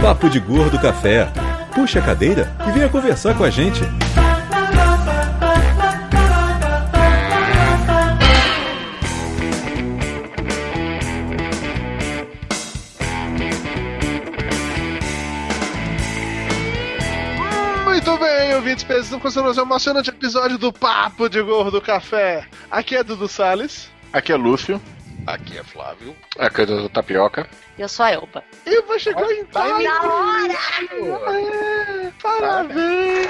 Papo de Gordo Café. Puxa a cadeira e venha conversar com a gente. Muito bem, ouvintes, começando mais um emocionante episódio do Papo de Gordo Café. Aqui é Dudu Salles. Aqui é Lúcio. Aqui é Flávio. Aqui é do Tapioca. Eu sou a Elba. E vai chegar em time. na hora! É, parabéns!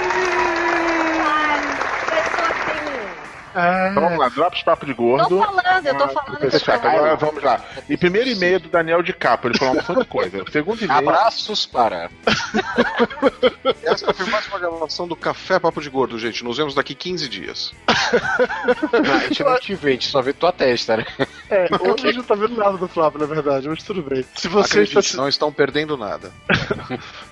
É. Vamos lá, Drops Papo de Tô Gordo. falando, eu tô falando. Vou fechar, tô falando. agora vamos lá. E primeiro e-mail do Daniel de Capa, ele falou uma opção de coisa. Segundo e-mail. Abraços para. Essa foi mais uma gravação do Café Papo de Gordo, gente. Nos vemos daqui 15 dias. Não, a gente não te vê, a gente só vê tua testa, né? É, hoje a gente não tá vendo nada do Flávio, na verdade, mas tudo bem. Se você está não estão perdendo nada.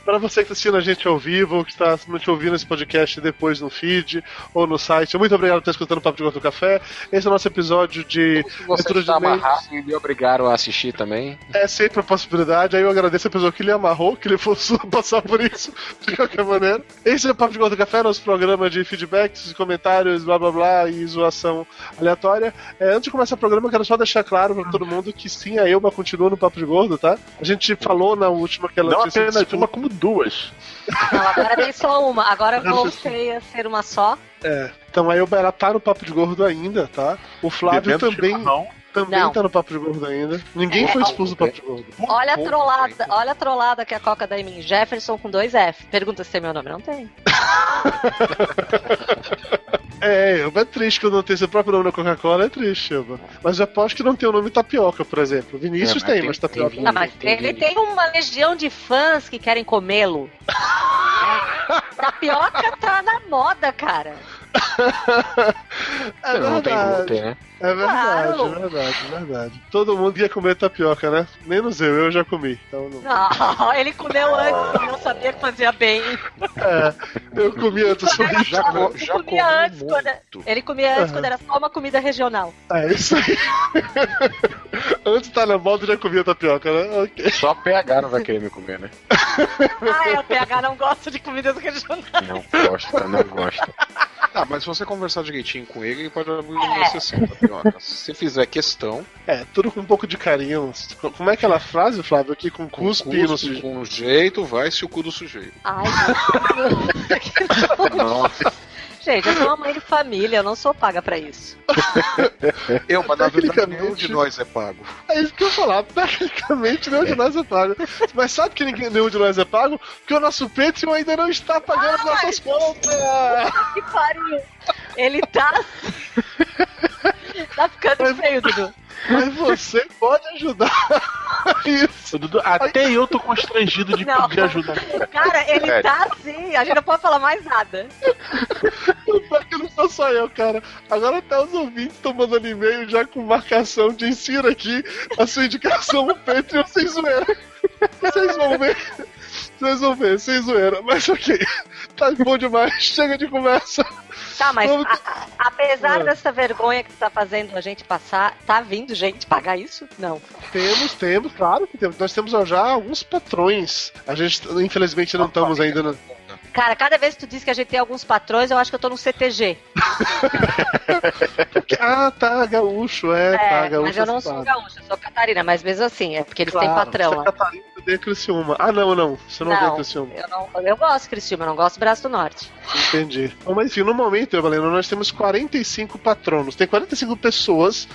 Para você que está assistindo a gente ao vivo, ou que está te ouvindo esse podcast depois no feed ou no site, muito obrigado por estar escutando o Papo de Gordo Café. Esse é o nosso episódio de você leitura de amarrado e me obrigaram a assistir também. É sempre a possibilidade. Aí eu agradeço a pessoa que lhe amarrou, que ele fosse passar por isso, de qualquer maneira. Esse é o Papo de Gordo Café, nosso programa de feedbacks, comentários, blá blá blá e zoação aleatória. É, antes de começar o programa, eu quero só deixar claro para todo mundo que sim, a Elba continua no Papo de Gordo, tá? A gente falou na última que ela Não tinha sido apenas uma, como duas. Não, agora tem só uma. Agora eu voltei a ser uma só. É. Então a Elba ela tá no Papo de Gordo ainda, tá? O Flávio Bebendo também, chimarrão. também Não. tá no Papo de Gordo ainda. Ninguém É, foi expulso do Papo de Gordo. Olha a trollada, olha a trollada que a Coca dá em mim. Jefferson com dois F. Pergunta se tem meu nome. Não tem. É, é triste quando não tem seu próprio nome na Coca-Cola, é triste, Elba. Mas eu aposto que não tem o nome Tapioca, por exemplo. Vinícius É, mas tem, tem- mas Tapioca tem não. Ah, mas tem ele tem uma legião de fãs que querem comê-lo. É. Tapioca tá moda, cara. É não tem glúten, né? é verdade, Claro. é verdade, é verdade. Todo mundo ia comer tapioca, né? Menos eu, eu já comi. Então não... Não, ele comeu antes, eu não sabia que fazia bem. É, eu comi antes, isso. Já, já comia comi antes, muito. quando, ele comia antes Aham. quando era só uma comida regional. É isso aí. antes tá na moda já comia tapioca, né? Ok. Só PH não vai querer me comer, né? Ah, é, o PH não gosta de comidas regionais. Não gosta, não gosta. Ah, mas se você conversar direitinho com ele, ele pode abrir É. uma exceção, Tapioca. Se você fizer questão, É, tudo com um pouco de carinho. Como é aquela frase, Flávio, aqui com com cuspe no cuspe, com jeito, vai-se o cu do sujeito. Ai, Deus. Nossa, Gente, eu sou uma mãe de família, eu não sou paga pra isso. Eu, mas na verdade Tecnicamente- nenhum de nós é pago. É isso que eu ia falar. Tecnicamente, nenhum de nós é pago. Mas sabe que ninguém, nenhum de nós é pago? Porque o nosso Patreon ainda não está pagando nossas contas. Que pariu. Ele tá. tá ficando feio, Dudu. Mas você pode ajudar isso. Dudu, Até eu tô constrangido de Não. pedir ajuda. Cara, ele Sério. tá assim, a gente não pode falar mais nada. Pior que não sou só eu, cara. Agora até os ouvintes estão mandando e-mail já com marcação de insira aqui a sua indicação no Patreon sem zoeira. Vocês vão ver. Vocês vão ver, sem zoeira. Mas ok. Tá bom demais. Chega de conversa. Tá, mas Vamos- a- a- apesar É. dessa vergonha que tá fazendo a gente passar, tá vindo gente pagar isso? Não. Temos, temos, claro que temos. Nós temos já alguns patrões. A gente, infelizmente, não estamos ainda no. Cara, cada vez que tu diz que a gente tem alguns patrões, eu acho que eu tô no CTG. Ah, tá, gaúcho, é, É, tá, gaúcho. mas eu não sou sabe. gaúcha, eu sou catarina, mas mesmo assim, é porque eles Claro, têm patrão. Você é né? Catarina de Criciúma. Ah, não, não. Você não, Não. é Criciúma. Eu, não, eu gosto de Criciúma, eu não gosto do Braço do Norte. Entendi. Bom, mas enfim, no momento, Valendo, nós temos 45 patronos. Tem 45 pessoas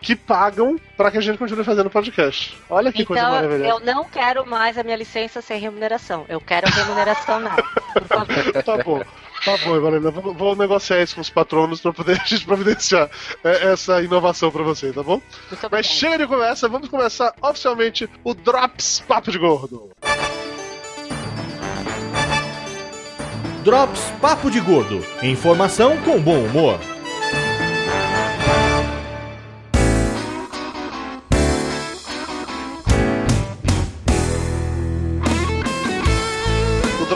que pagam pra que a gente continue fazendo podcast. Olha que coisa então, maravilhosa. eu não quero mais a minha licença sem remuneração. Eu quero remuneração nada. Tá bom. Tá bom, Valena. Vou, vou negociar isso com os patronos pra poder a gente providenciar é, essa inovação pra você, tá bom? Muito Mas obrigada. chega de conversa, vamos começar oficialmente o Drops Papo de Gordo. Drops Papo de Gordo. Informação com bom humor.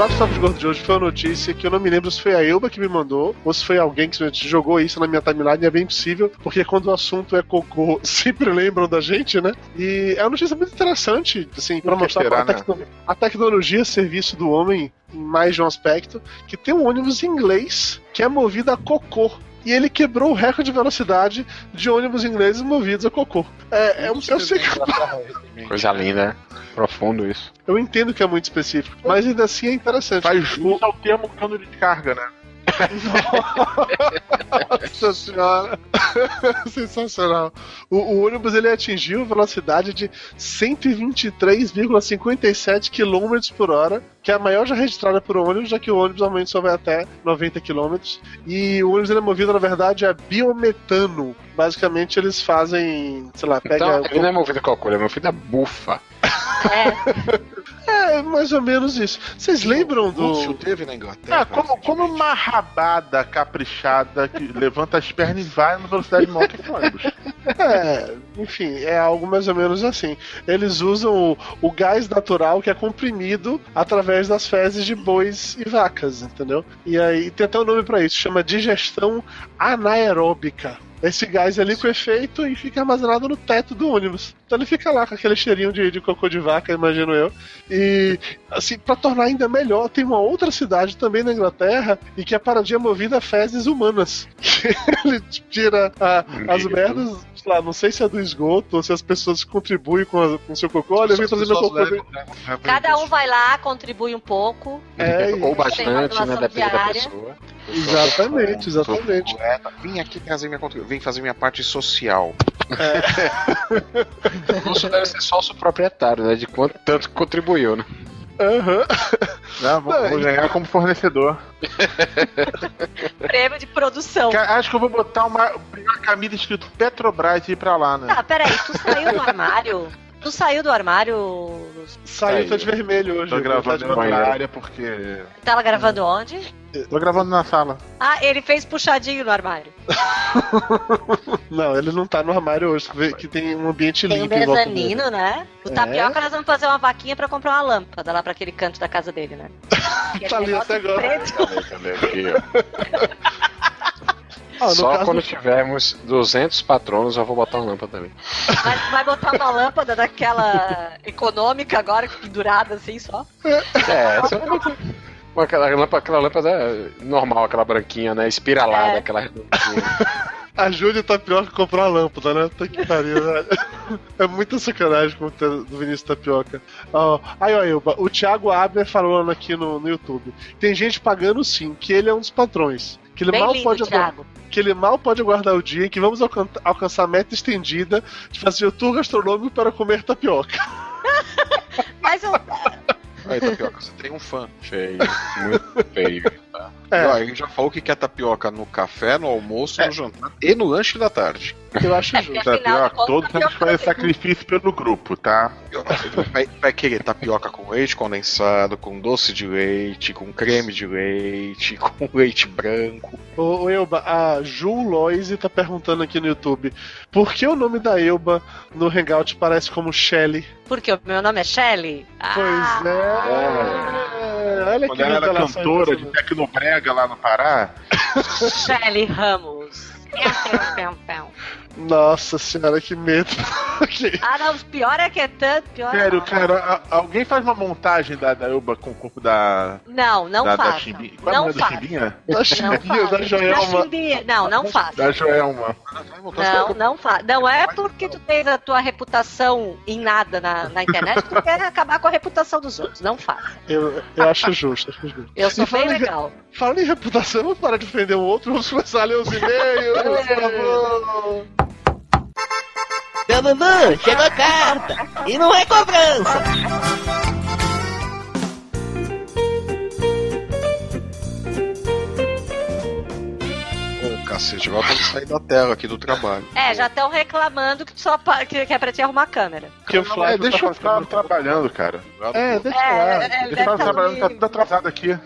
O Próximo Papo de Gordo de hoje foi uma notícia que eu não me lembro se foi a Elba que me mandou ou se foi alguém que jogou isso na minha timeline. É bem possível, porque quando o assunto é cocô, sempre lembram da gente, né? E é uma notícia muito interessante, assim, que mostrar será, a, tecno- a tecnologia a serviço do homem em mais de um aspecto, que tem um ônibus em inglês que é movido a cocô. E ele quebrou o recorde de velocidade de ônibus ingleses movidos a cocô. É, é um- eu sei que Coisa linda, né? Profundo isso. eu entendo que é muito específico, mas ainda assim é interessante. Faz jus ao termo cano de carga, né? Nossa senhora! Sensacional. O, o ônibus ele atingiu velocidade de 123,57 km por hora, que é a maior já registrada por ônibus, já que o ônibus normalmente só vai até 90 km. E o ônibus ele é movido, na verdade, a biometano. Basicamente, eles fazem, sei lá, pega. Então, ele não é movido a cocô, ele é movido a bufa. É, É, mais ou menos isso. Vocês lembram do. teve na Inglaterra. Ah, como, como uma rabada caprichada que levanta as pernas e vai na velocidade de moto com ônibus. É, enfim, é algo mais ou menos assim. Eles usam o, o gás natural que é comprimido através das fezes de bois e vacas, entendeu? E aí tem até um nome pra isso, chama digestão anaeróbica. Esse gás é liquefeito e fica armazenado no teto do ônibus. Então ele fica lá com aquele cheirinho de, de cocô de vaca, imagino eu. E, assim, pra tornar ainda melhor, tem uma outra cidade também na Inglaterra e que a é movida a fezes humanas. ele tira a- as merdas, sei lá, não sei se é do esgoto ou se as pessoas contribuem com a- com o seu cocô. Olha, eu vim trazer meu cocô. de- cada um vai lá, contribui um pouco. É, Ou bastante, né? Depende da diária. pessoa. exatamente, exatamente. Vim aqui trazer minha contribuição. Vim fazer minha parte social. O Lúcio deve ser sócio proprietário, né? De quanto tanto que contribuiu, né? Aham. Não, vou, vou ganhar como fornecedor. Prêmio de produção. Acho que eu vou botar uma, uma camisa escrito Petrobras e ir pra lá, né? Tá, peraí, tu saiu do armário? Tu saiu do armário? Saiu, tá de vermelho hoje. Tô tá gravando de em outra banheiro. área porque. Tava gravando onde? Tô gravando na sala. Ah, ele fez puxadinho no armário. Não, ele não tá no armário hoje, que tem um ambiente Tem um limpo em volta dele. mezanino, né? O É. tapioca nós vamos fazer uma vaquinha pra comprar uma lâmpada lá pra aquele canto da casa dele, né? Tá ali negócio até agora. preto. Cadê, cadê aqui, ó. Ah, Só caso quando do- tivermos 200 patronos eu vou botar uma lâmpada também. Vai, vai botar uma lâmpada daquela econômica agora, pendurada assim só. É, essa é aquela lâmpada, aquela lâmpada é normal, aquela branquinha, né? Espiralada, É. aquela. Ajude o Tapioca a comprar a lâmpada, né? Tá que pariu, velho. É muita sacanagem com o do Vinícius Tapioca. Ó, aí, ó, Elba, o Thiago Abner falando aqui no, no YouTube. Tem gente pagando sim, que ele é um dos patrões. Que ele, Bem mal lindo, pode aguardar, Thiago. que ele mal pode aguardar o dia em que vamos alcan- alcançar a meta estendida de fazer o tour gastronômico para comer tapioca. Mas eu, Aí, Tapioca, você tem um fã. Feio, muito feio. Tá? É. Ele já falou que quer tapioca no café, no almoço, no jantar e no lanche da tarde. Eu acho É, justo. Tapioca, todos temos que fazer tapioca- sacrifício pelo grupo, tá? Vai, vai querer tapioca com leite condensado, com doce de leite, com creme de leite, com leite branco. Ô, ô, Elba, a Ju Loise tá perguntando aqui no YouTube por que o nome da Elba no Hangout parece como Shelly? porque o meu nome é Shelly. Pois é. Olha Quando que ela era cantora de. Tecnobrega lá no Pará, Shelly Ramos. Nossa senhora, que medo. Ah, não, pior é que é tanto, pior sério, não. cara, a- alguém faz uma montagem da, da Elba com o corpo da. Não, não da. Chimbinha. Qual é Não nome da. Chimbinha? Da Não Chimbinha, da Da Joelma. Chimbinha. Não, não faça. Da Joelma. Não, não faça. Não é porque tu tens a tua reputação em nada na, na internet que tu quer acabar com a reputação dos outros. Não faça. Eu, eu acho justo, acho justo. Eu sou E bem fala em- legal. Falando em reputação, vamos parar de ofender o outro, vamos começar a ler os e-mails, por favor. Dandandan, chegou a carta! E não é cobrança! Cacete, agora tem que sair da tela aqui do trabalho. É, já estão reclamando que, tu só pa- que, que é pra te arrumar câmera. Que o É, Flávio deixa tá eu ficar trabalhando, cara. É, deixa É, lá. é, Deixa eu ficar tá trabalhando, tá tudo atrasado aqui.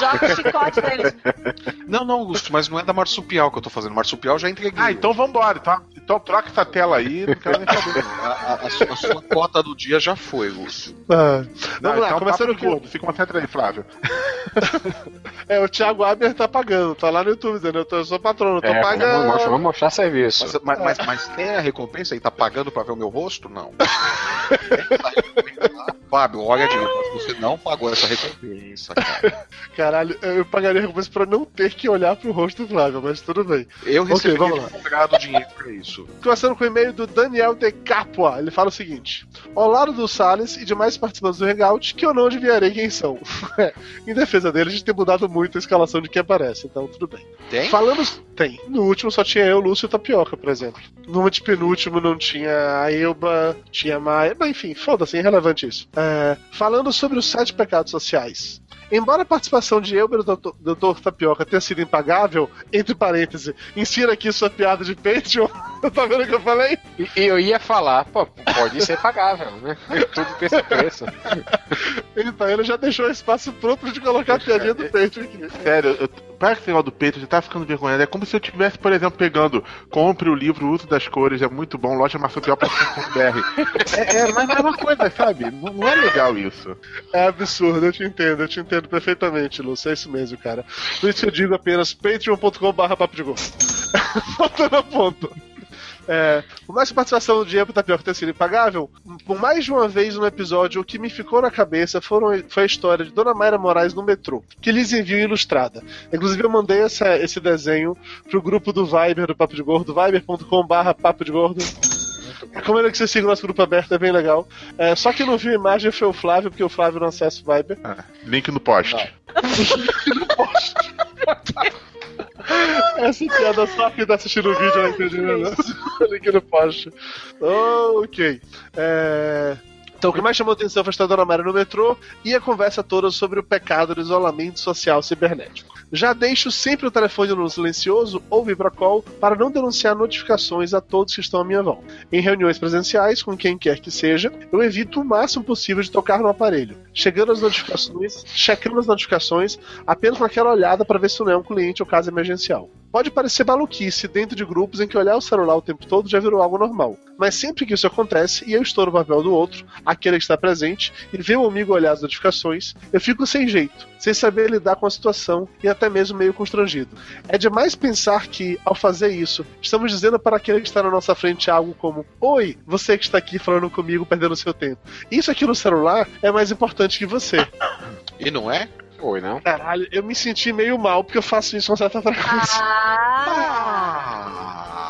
Joga o chicote neles. Não, não, Augusto, mas não é da marsupial que eu tô fazendo. Marsupial já entreguei. Ah, então vambora, tá? Então troca essa tela aí, não quero nem saber. A, a- a sua, a sua cota do dia já foi, Augusto. Ah, Não, vamos lá, então começando com. gordo, Fica uma seta aí, Flávio. É, o Thiago Aber tá pagando, tá lá no YouTube, entendeu? Eu sou patrono, tô É, vamos, pagando. mostrar, vamos mostrar serviço. Mas, mas, mas, mas tem a recompensa aí? Tá pagando pra ver o meu rosto? Não. Fábio, olha mas você não pagou essa recompensa, cara. Caralho, eu pagaria recompensa pra não ter que olhar pro rosto do Flávio, mas tudo bem. Eu recebi vamos lá. cobrado dinheiro pra isso. Começando com o e-mail do Daniel de Capua. Ele fala o seguinte: Ao lado do Salles e demais participantes do Hangout, que eu não adivinharei quem são. Em defesa dele, a gente tem mudado muito a escalação de quem aparece, então tudo bem. Tem? Falando. Tem. No último só tinha eu, Lúcio e Tapioca, por exemplo. No antepenúltimo não tinha a Elba, tinha a Maia. Mas enfim, foda-se, é irrelevante isso. É, falando sobre os sete pecados sociais. Embora a participação de Elber do Dr. Tapioca tenha sido impagável, entre parênteses, insira aqui sua piada de Patreon. tá vendo o que eu falei? E, eu ia falar, pô, pode ser pagável, né? Tudo tem esse preço. Então ele já deixou espaço pronto gente colocar a piadinha do Patreon aqui. Sério, eu, para esse negócio do peito já tá ficando vergonhado. É como se eu estivesse, por exemplo, pegando Compre o livro Uso das Cores, é muito bom, loja marsupial.com.br. É, é, mas é uma coisa, sabe? Não, não é legal isso. É absurdo, eu te entendo, eu te entendo perfeitamente, Lúcio. É isso mesmo, cara. Por isso eu digo apenas patreon.com.br papo de gol. Voltando ao ponto. É, por mais que a participação do Diego Tapioca tenha sido impagável, por mais de uma vez no episódio, o que me ficou na cabeça foram, foi a história de Dona Mayra Moraes no metrô, que lhes enviou ilustrada. Inclusive, eu mandei essa- esse desenho pro grupo do Viber do Papo de Gordo, viber.com.br Papo de Gordo. Recomendo que você siga o nosso grupo aberto, é bem legal. É, só que não viu a imagem foi o Flávio, porque o Flávio não acessa o Viber. Ah, link no post. Essa piada só quem tá assistindo o vídeo vai entender, né? Link no post. Ok. É... Então, o que mais chamou atenção foi a Dona Mara no metrô e a conversa toda sobre o pecado do isolamento social cibernético. Já deixo sempre o telefone no silencioso ou vibracall para não denunciar notificações a todos que estão à minha volta. Em reuniões presenciais, com quem quer que seja, eu evito o máximo possível de tocar no aparelho, chegando as notificações, checando as notificações apenas com aquela olhada para ver se não é um cliente ou caso emergencial. Pode parecer maluquice dentro de grupos em que olhar o celular o tempo todo já virou algo normal. Mas sempre que isso acontece e eu estou no papel do outro, aquele que está presente, e ver o amigo olhar as notificações, eu fico sem jeito, sem saber lidar com a situação e até mesmo meio constrangido. É demais pensar que, ao fazer isso, estamos dizendo para aquele que está na nossa frente algo como: Oi, você que está aqui falando comigo, perdendo seu tempo. Isso aqui no celular é mais importante que você. E não é? Foi, não? Caralho, eu me senti meio mal porque eu faço isso com certa frequência. Ah,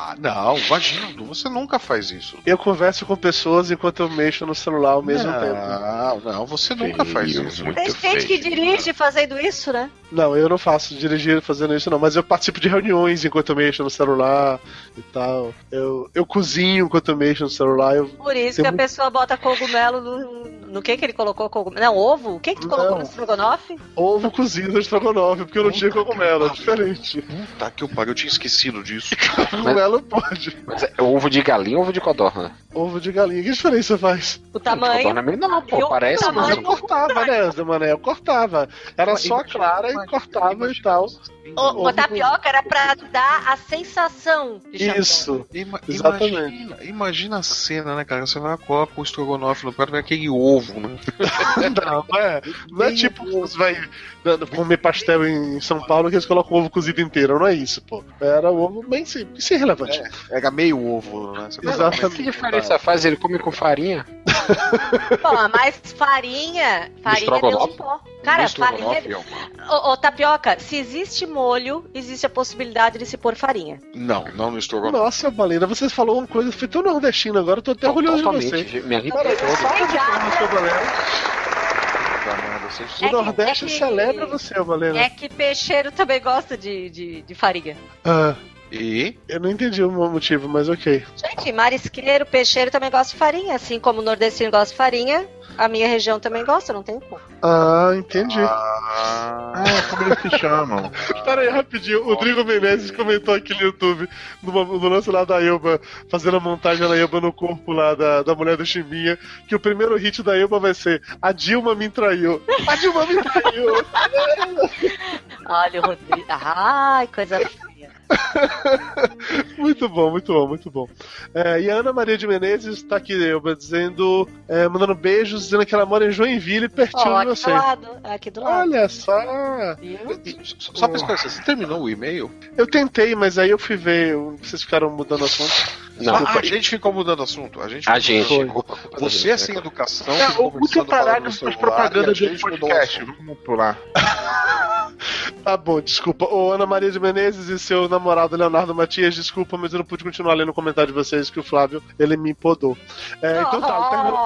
Ah, não, imagina, você nunca faz isso. Eu converso com pessoas enquanto eu mexo no celular ao mesmo tempo. Não, não, você nunca faz isso. tem gente que dirige fazendo isso, né? Não, eu não faço dirigir fazendo isso, não. Mas eu participo de reuniões enquanto eu mexo no celular e tal. Eu, eu cozinho enquanto eu mexo no celular. Eu... Por isso Tem que a muito- pessoa bota cogumelo no. No que que ele colocou cogumelo? Não, ovo? O que que tu colocou Não. no estrogonofe? Ovo cozido no estrogonofe, porque eu não tinha cogumelo, é diferente. Tá que eu pariu, eu tinha esquecido disso. Cogumelo pode. Mas é ovo de galinha ou ovo de codorna? Ovo de galinha, que diferença faz? O tamanho. Codorna é meio não, pô, Eu- parece, Mas mas eu cortava, né, Zé Mané? Eu cortava. Era só a clara e cortava e tal. O, o tapioca era pra dar a sensação de. Isso. Ima- Exatamente. Imagina, imagina a cena, né, cara? Você vai coloca o estrogonofe no prato, vem aquele ovo, né? Não, não é, não é tipo você vai comer pastel em São Paulo que eles colocam ovo cozido inteiro. Não é isso, pô. Era o ovo bem simples. Isso é irrelevante. Era meio ovo, né? Você Exatamente. que diferença faz? Ele come com farinha? Pô, mas farinha. Farinha estrogonofe? em pó. Cara, farinha. Ô, ô, tapioca, se existe molho, existe a possibilidade de se pôr farinha. Não, não no estrogonofe. Nossa, Balena, você falou uma coisa, foi tão nordestina agora, eu tô até orgulhoso de você. Me Balena. Vocês- O É que- Nordeste é que- celebra você, Valena. É que peixeiro também gosta de, de, de farinha. Ah, E Eu não entendi o motivo, mas ok. Gente, marisqueiro, peixeiro também gosta de farinha. Assim como o nordestino gosta de farinha, a minha região também gosta, não tem como. Ah, entendi. Ah, como eles se chamam? Pera aí, rapidinho. O Rodrigo Menezes comentou aqui no YouTube, numa- no lance lá da Elba, fazendo a montagem da Elba no corpo lá da, da mulher do Chimbinha, que o primeiro hit da Elba vai ser A Dilma me traiu. A Dilma me traiu. Olha o Rodrigo. Ai, coisa. muito bom, muito bom, muito bom. É, e a Ana Maria de Menezes tá aqui, Elba, dizendo, é, mandando beijos, dizendo que ela mora em Joinville, pertinho Ó, de você. do lado. Aqui do lado. Olha só. E- só só pra esclarecer, você terminou o e-mail? Eu tentei, mas aí eu fui ver, vocês ficaram mudando assunto. Não. Ah, a gente ficou mudando assunto. A gente A gente. ficou- Você é sem educação. É, ficou o no parágrafo das celular, propagandas e a do gente mudou o podcast. Vamos pular. Tá bom, desculpa. Ô, Ana Maria de Menezes e seu namorado Leonardo Matias, desculpa, mas eu não pude continuar lendo o comentário de vocês que o Flávio, ele me podou. É, então tá, terminando-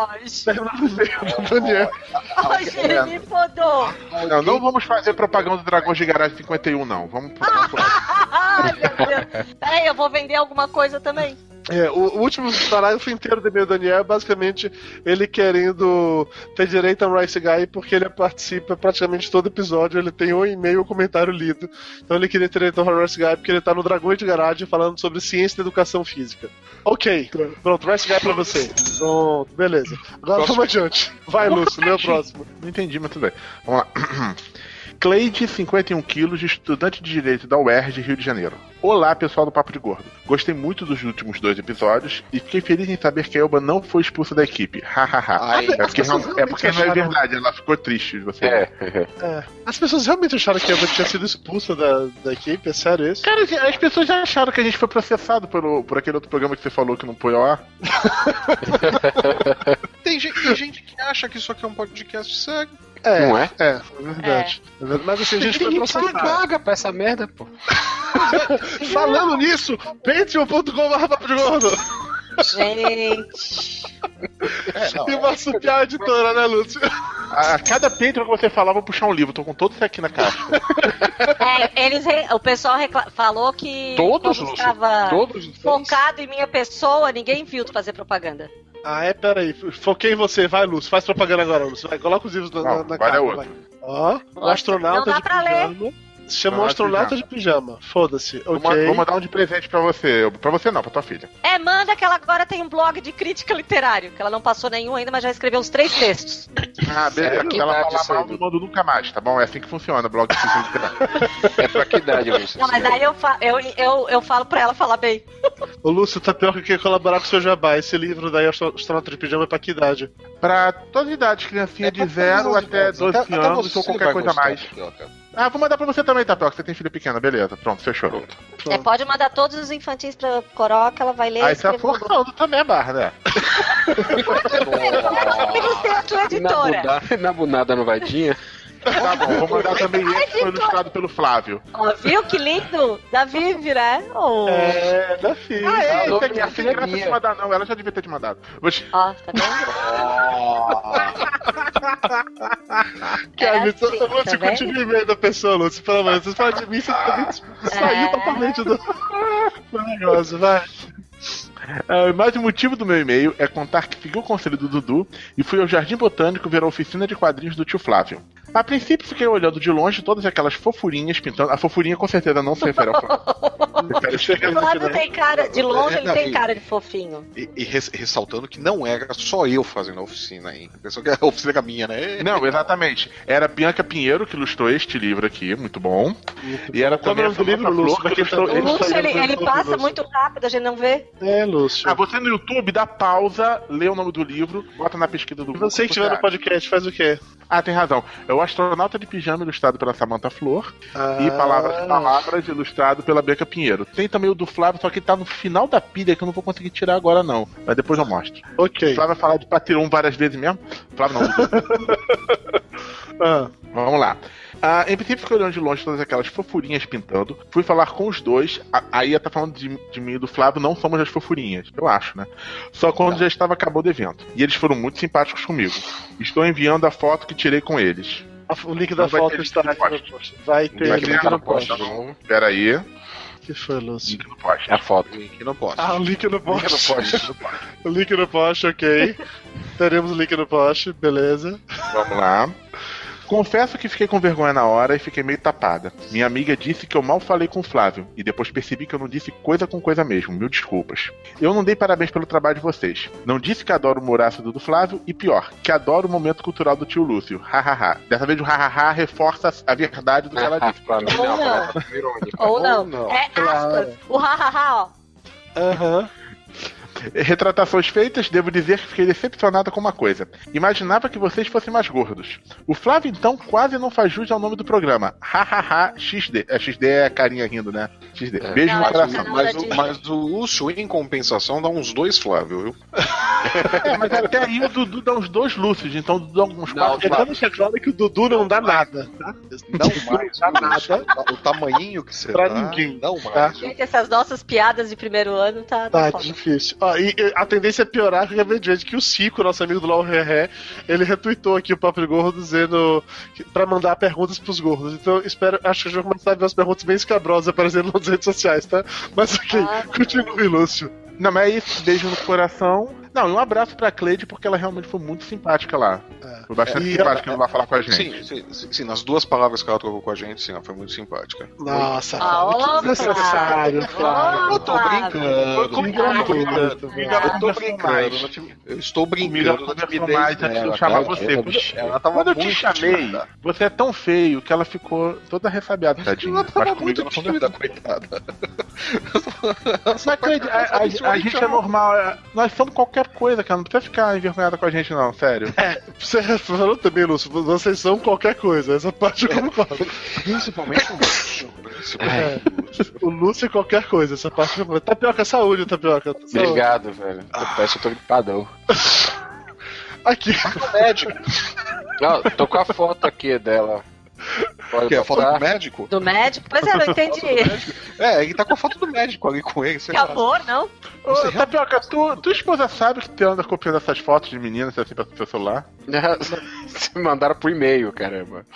o do Daniel. ai, ele me podou. Não, não vamos fazer propaganda do Dragões de Garagem 51, não. Vamos pular. Ai, meu Deus. Peraí, eu vou vender alguma coisa também. É, o, o último parágrafo inteiro do e-mail do Daniel é basicamente ele querendo ter direito a Rice Guy porque ele participa praticamente todo episódio, ele tem um e-mail ou comentário lido. Então ele queria ter direito ao Rice Guy porque ele tá no Dragões de Garagem falando sobre ciência da educação física. Ok, pronto, Rice Guy pra você. Pronto, beleza. Agora vamos adiante. Vai, Lúcio, lê o próximo. Não entendi, mas tudo bem. Vamos lá. Cleide, 51 quilos, estudante de Direito da UERJ, Rio de Janeiro. Olá, pessoal do Papo de Gordo. Gostei muito dos últimos dois episódios e fiquei feliz em saber que a Elba não foi expulsa da equipe. Hahaha. É porque, não, é porque não é acharam- verdade, ela ficou triste. Você. É. É, as pessoas realmente acharam que a Eva tinha sido expulsa da, da equipe? É sério isso? Cara, as pessoas já acharam que a gente foi processado pelo, por aquele outro programa que você falou que não põe ao ar. Tem gente, tem gente que acha que isso aqui é um podcast sério. É, Não é? é, é verdade. É verdade. Mas assim, a gente foi processado. paga pra essa merda, pô. Falando nisso, patreon.com.br papo de gordo. Gente. E uma supiar editora, né, Lúcio? A, a cada Patreon que você falar, eu vou puxar um livro. Tô com todos isso aqui na caixa. É, eles re- o pessoal recla- falou que Todos, Lúcio? estava Todos focado em minha pessoa, ninguém viu tu fazer propaganda. Ah, é, peraí. Foquei em você. Vai, Lúcio. Faz propaganda agora, Lúcio. Vai, coloca os livros na, Não, na, na vai capa. é outro. vai. Ó, o astronauta não dá de pra ler. Não, o é astronauta de pijama. Foda-se. Vou, Ok. vou mandar um de presente pra você. Pra você não, pra tua filha. É, manda que ela agora tem um blog de crítica literária, que ela não passou nenhum ainda, mas já escreveu uns três textos. Ah, beleza. Se ela Que idade falar mal, não mando nunca mais, tá bom? É assim que funciona, blog de física literária. É pra que idade, Lúcio? Não, mas aí eu, fa eu, eu, eu falo pra ela falar bem. O Lúcio Tapioca quer colaborar com o seu jabá. Esse livro daí, Astro- Astronauta de Pijama, é pra que idade? Pra todas as idades, criancinha de 0 até 12 anos ou qualquer coisa mais. Ah, vou mandar pra você também, Tapioca. Você tem filha pequena, beleza. Pronto, fechou. É, pode mandar todos os infantis pra Coroca, ela vai ler. Aí você tá um forçando também a barra, né? Você é a tua editora. Na, na bunada no vadinha? Tá bom, vou mandar também esse que foi ilustrado pelo Flávio. Ó, viu que lindo? Da Vivi, né? Oh. É, da filha. Ah, é, que minha aqui, filha é graça de minha. mandar não, ela já devia ter te mandado. Vou te- Ó, tá vendo? É então, assim, eu vou tá te vendo? continuar e-mail da pessoa, Lúcio. Pelo de Deus, fala de mim, você também saiu É. totalmente do, negócio, vai. Ah, mas o motivo do meu e-mail é contar que segui o conselho do Dudu e fui ao Jardim Botânico ver a oficina de quadrinhos do tio Flávio. A princípio fiquei olhando de longe todas aquelas fofurinhas pintando. A fofurinha com certeza não se refere ao Flávio. Tem cara, de longe É, ele não, tem e- cara de fofinho. E, e res- ressaltando que não era só eu fazendo a oficina aí. Pensou que a oficina era minha, né? Não, exatamente. Era Bianca Pinheiro que ilustrou este livro aqui, muito bom. E era Qual também é a o nome do livro, Lúcio? Que ilustrou tá- O Lúcio, ele, ele passa Lúcio. muito rápido, a gente não vê. É, Lúcio. Ah, você no YouTube dá pausa, lê o nome do livro, bota na pesquisa do E você que estiver no podcast, faz o quê? Ah, tem razão. É o Astronauta de Pijama, ilustrado pela Samantha Flor. E Ah. Palavras Palavras, ilustrado pela Bianca Pinheiro. Tem também o do Flávio, só que tá no final da pilha que eu não vou conseguir tirar agora, não. Mas depois eu mostro. O Ok. Flávio vai falar de Patreon várias vezes mesmo. Flávio não. Ah, Vamos lá. Ah, em princípio, fiquei olhando de longe todas aquelas fofurinhas pintando. Fui falar com os dois. A- Aí tá falando de, de mim e do Flávio, não somos as fofurinhas. Eu acho, né? Só quando já estava acabou o evento. E eles foram muito simpáticos comigo. Estou enviando a foto que tirei com eles. O link da foto está no post. Vai ter Vai link no post. posta. Pera aí. que foi, Lúcio? Link no post. É a foto. Link no post. Ah, o link no post. Link no post. o link no post, ok. Teremos o link no post, beleza. Vamos lá. Confesso que fiquei com vergonha na hora e fiquei meio tapada. Minha amiga disse que eu mal falei com o Flávio, e depois percebi que eu não disse coisa com coisa mesmo, mil desculpas. Eu não dei parabéns pelo trabalho de vocês. Não disse que adoro o humor ácido do Flávio, e pior, que adoro o momento cultural do tio Lúcio. Hahaha. Dessa vez o hahaha reforça a verdade do que ela disse. Pra mim, Ou não. Ou não. É aspas. O ha-ha-ha, ó. Aham. Retratações feitas, devo dizer que fiquei decepcionada com uma coisa. Imaginava que vocês fossem mais gordos. O Flávio, então, quase não faz jus ao nome do programa. Hahaha XD. É, XD é carinha rindo, né? XD. É. Beijo Não, no acho coração. que Mas o, mas o Lúcio, em compensação, dá uns dois Flávio, viu? É, mas até aí o Dudu dá uns dois lúcidos, então o Dudu dá uns Não, quatro. Tentando deixar claro que o Dudu não dá nada, tá? Não mais. Não dá nada O tamanhinho que você Pra dá, ninguém, Não tá? mais. Gente, essas nossas piadas de primeiro ano tá. Tá foda. difícil. Ó, e, e a tendência é piorar que eu gente que o Cico, nosso amigo do LOL Ré, ele retweetou aqui o Papo de Gordo dizendo que, pra mandar perguntas pros gordos. Então espero, acho que a gente vai começar a ver as perguntas bem escabrosas aparecendo nas redes sociais, tá? Mas ok, Ah. continue, Lúcio. Não, mas é isso. Beijo no coração. Não, e um abraço pra Cleide, porque ela realmente foi muito simpática lá. É. Foi bastante E simpática ela vai falar com a gente. Sim, sim, sim, nas duas palavras que ela trocou com a gente, sim, ela foi muito simpática. Nossa, Ah, Flávio, que ô, desnecessário, Flávio. Eu tô brincando. Comigo ela Eu tô brincando, tim- eu estou brincando conversou timidez dela, chamar você. ela- Quando, Ela tava quando eu te chamei, você é tão feio que ela ficou toda ressabiada, tadinha. Ela tava muito tímida, coitada. Mas, Cleide, a gente é normal. é- Nós somos qualquer coisa, cara. Não precisa ficar envergonhada com a gente, não, sério. Você falou também, Lúcio, vocês são qualquer coisa. Essa parte eu concordo. Principalmente o Lúcio. Principalmente o Lúcio. O Lúcio é qualquer coisa, essa parte eu concordo. Tapioca, saúde, Tapioca. Saúde. Obrigado, velho. Eu peço, eu tô gripadão. Aqui. Médico. Não, tô com a foto aqui dela. Pode Que é a foto do médico? Do médico? Pois é, não entendi. É, ele tá com a foto do médico ali com ele. Sei Que lá. amor, não? Ô, Tapioca, tu, tua esposa sabe que tu anda copiando essas fotos de meninas assim pra seu celular? Se mandaram pro e-mail, caramba.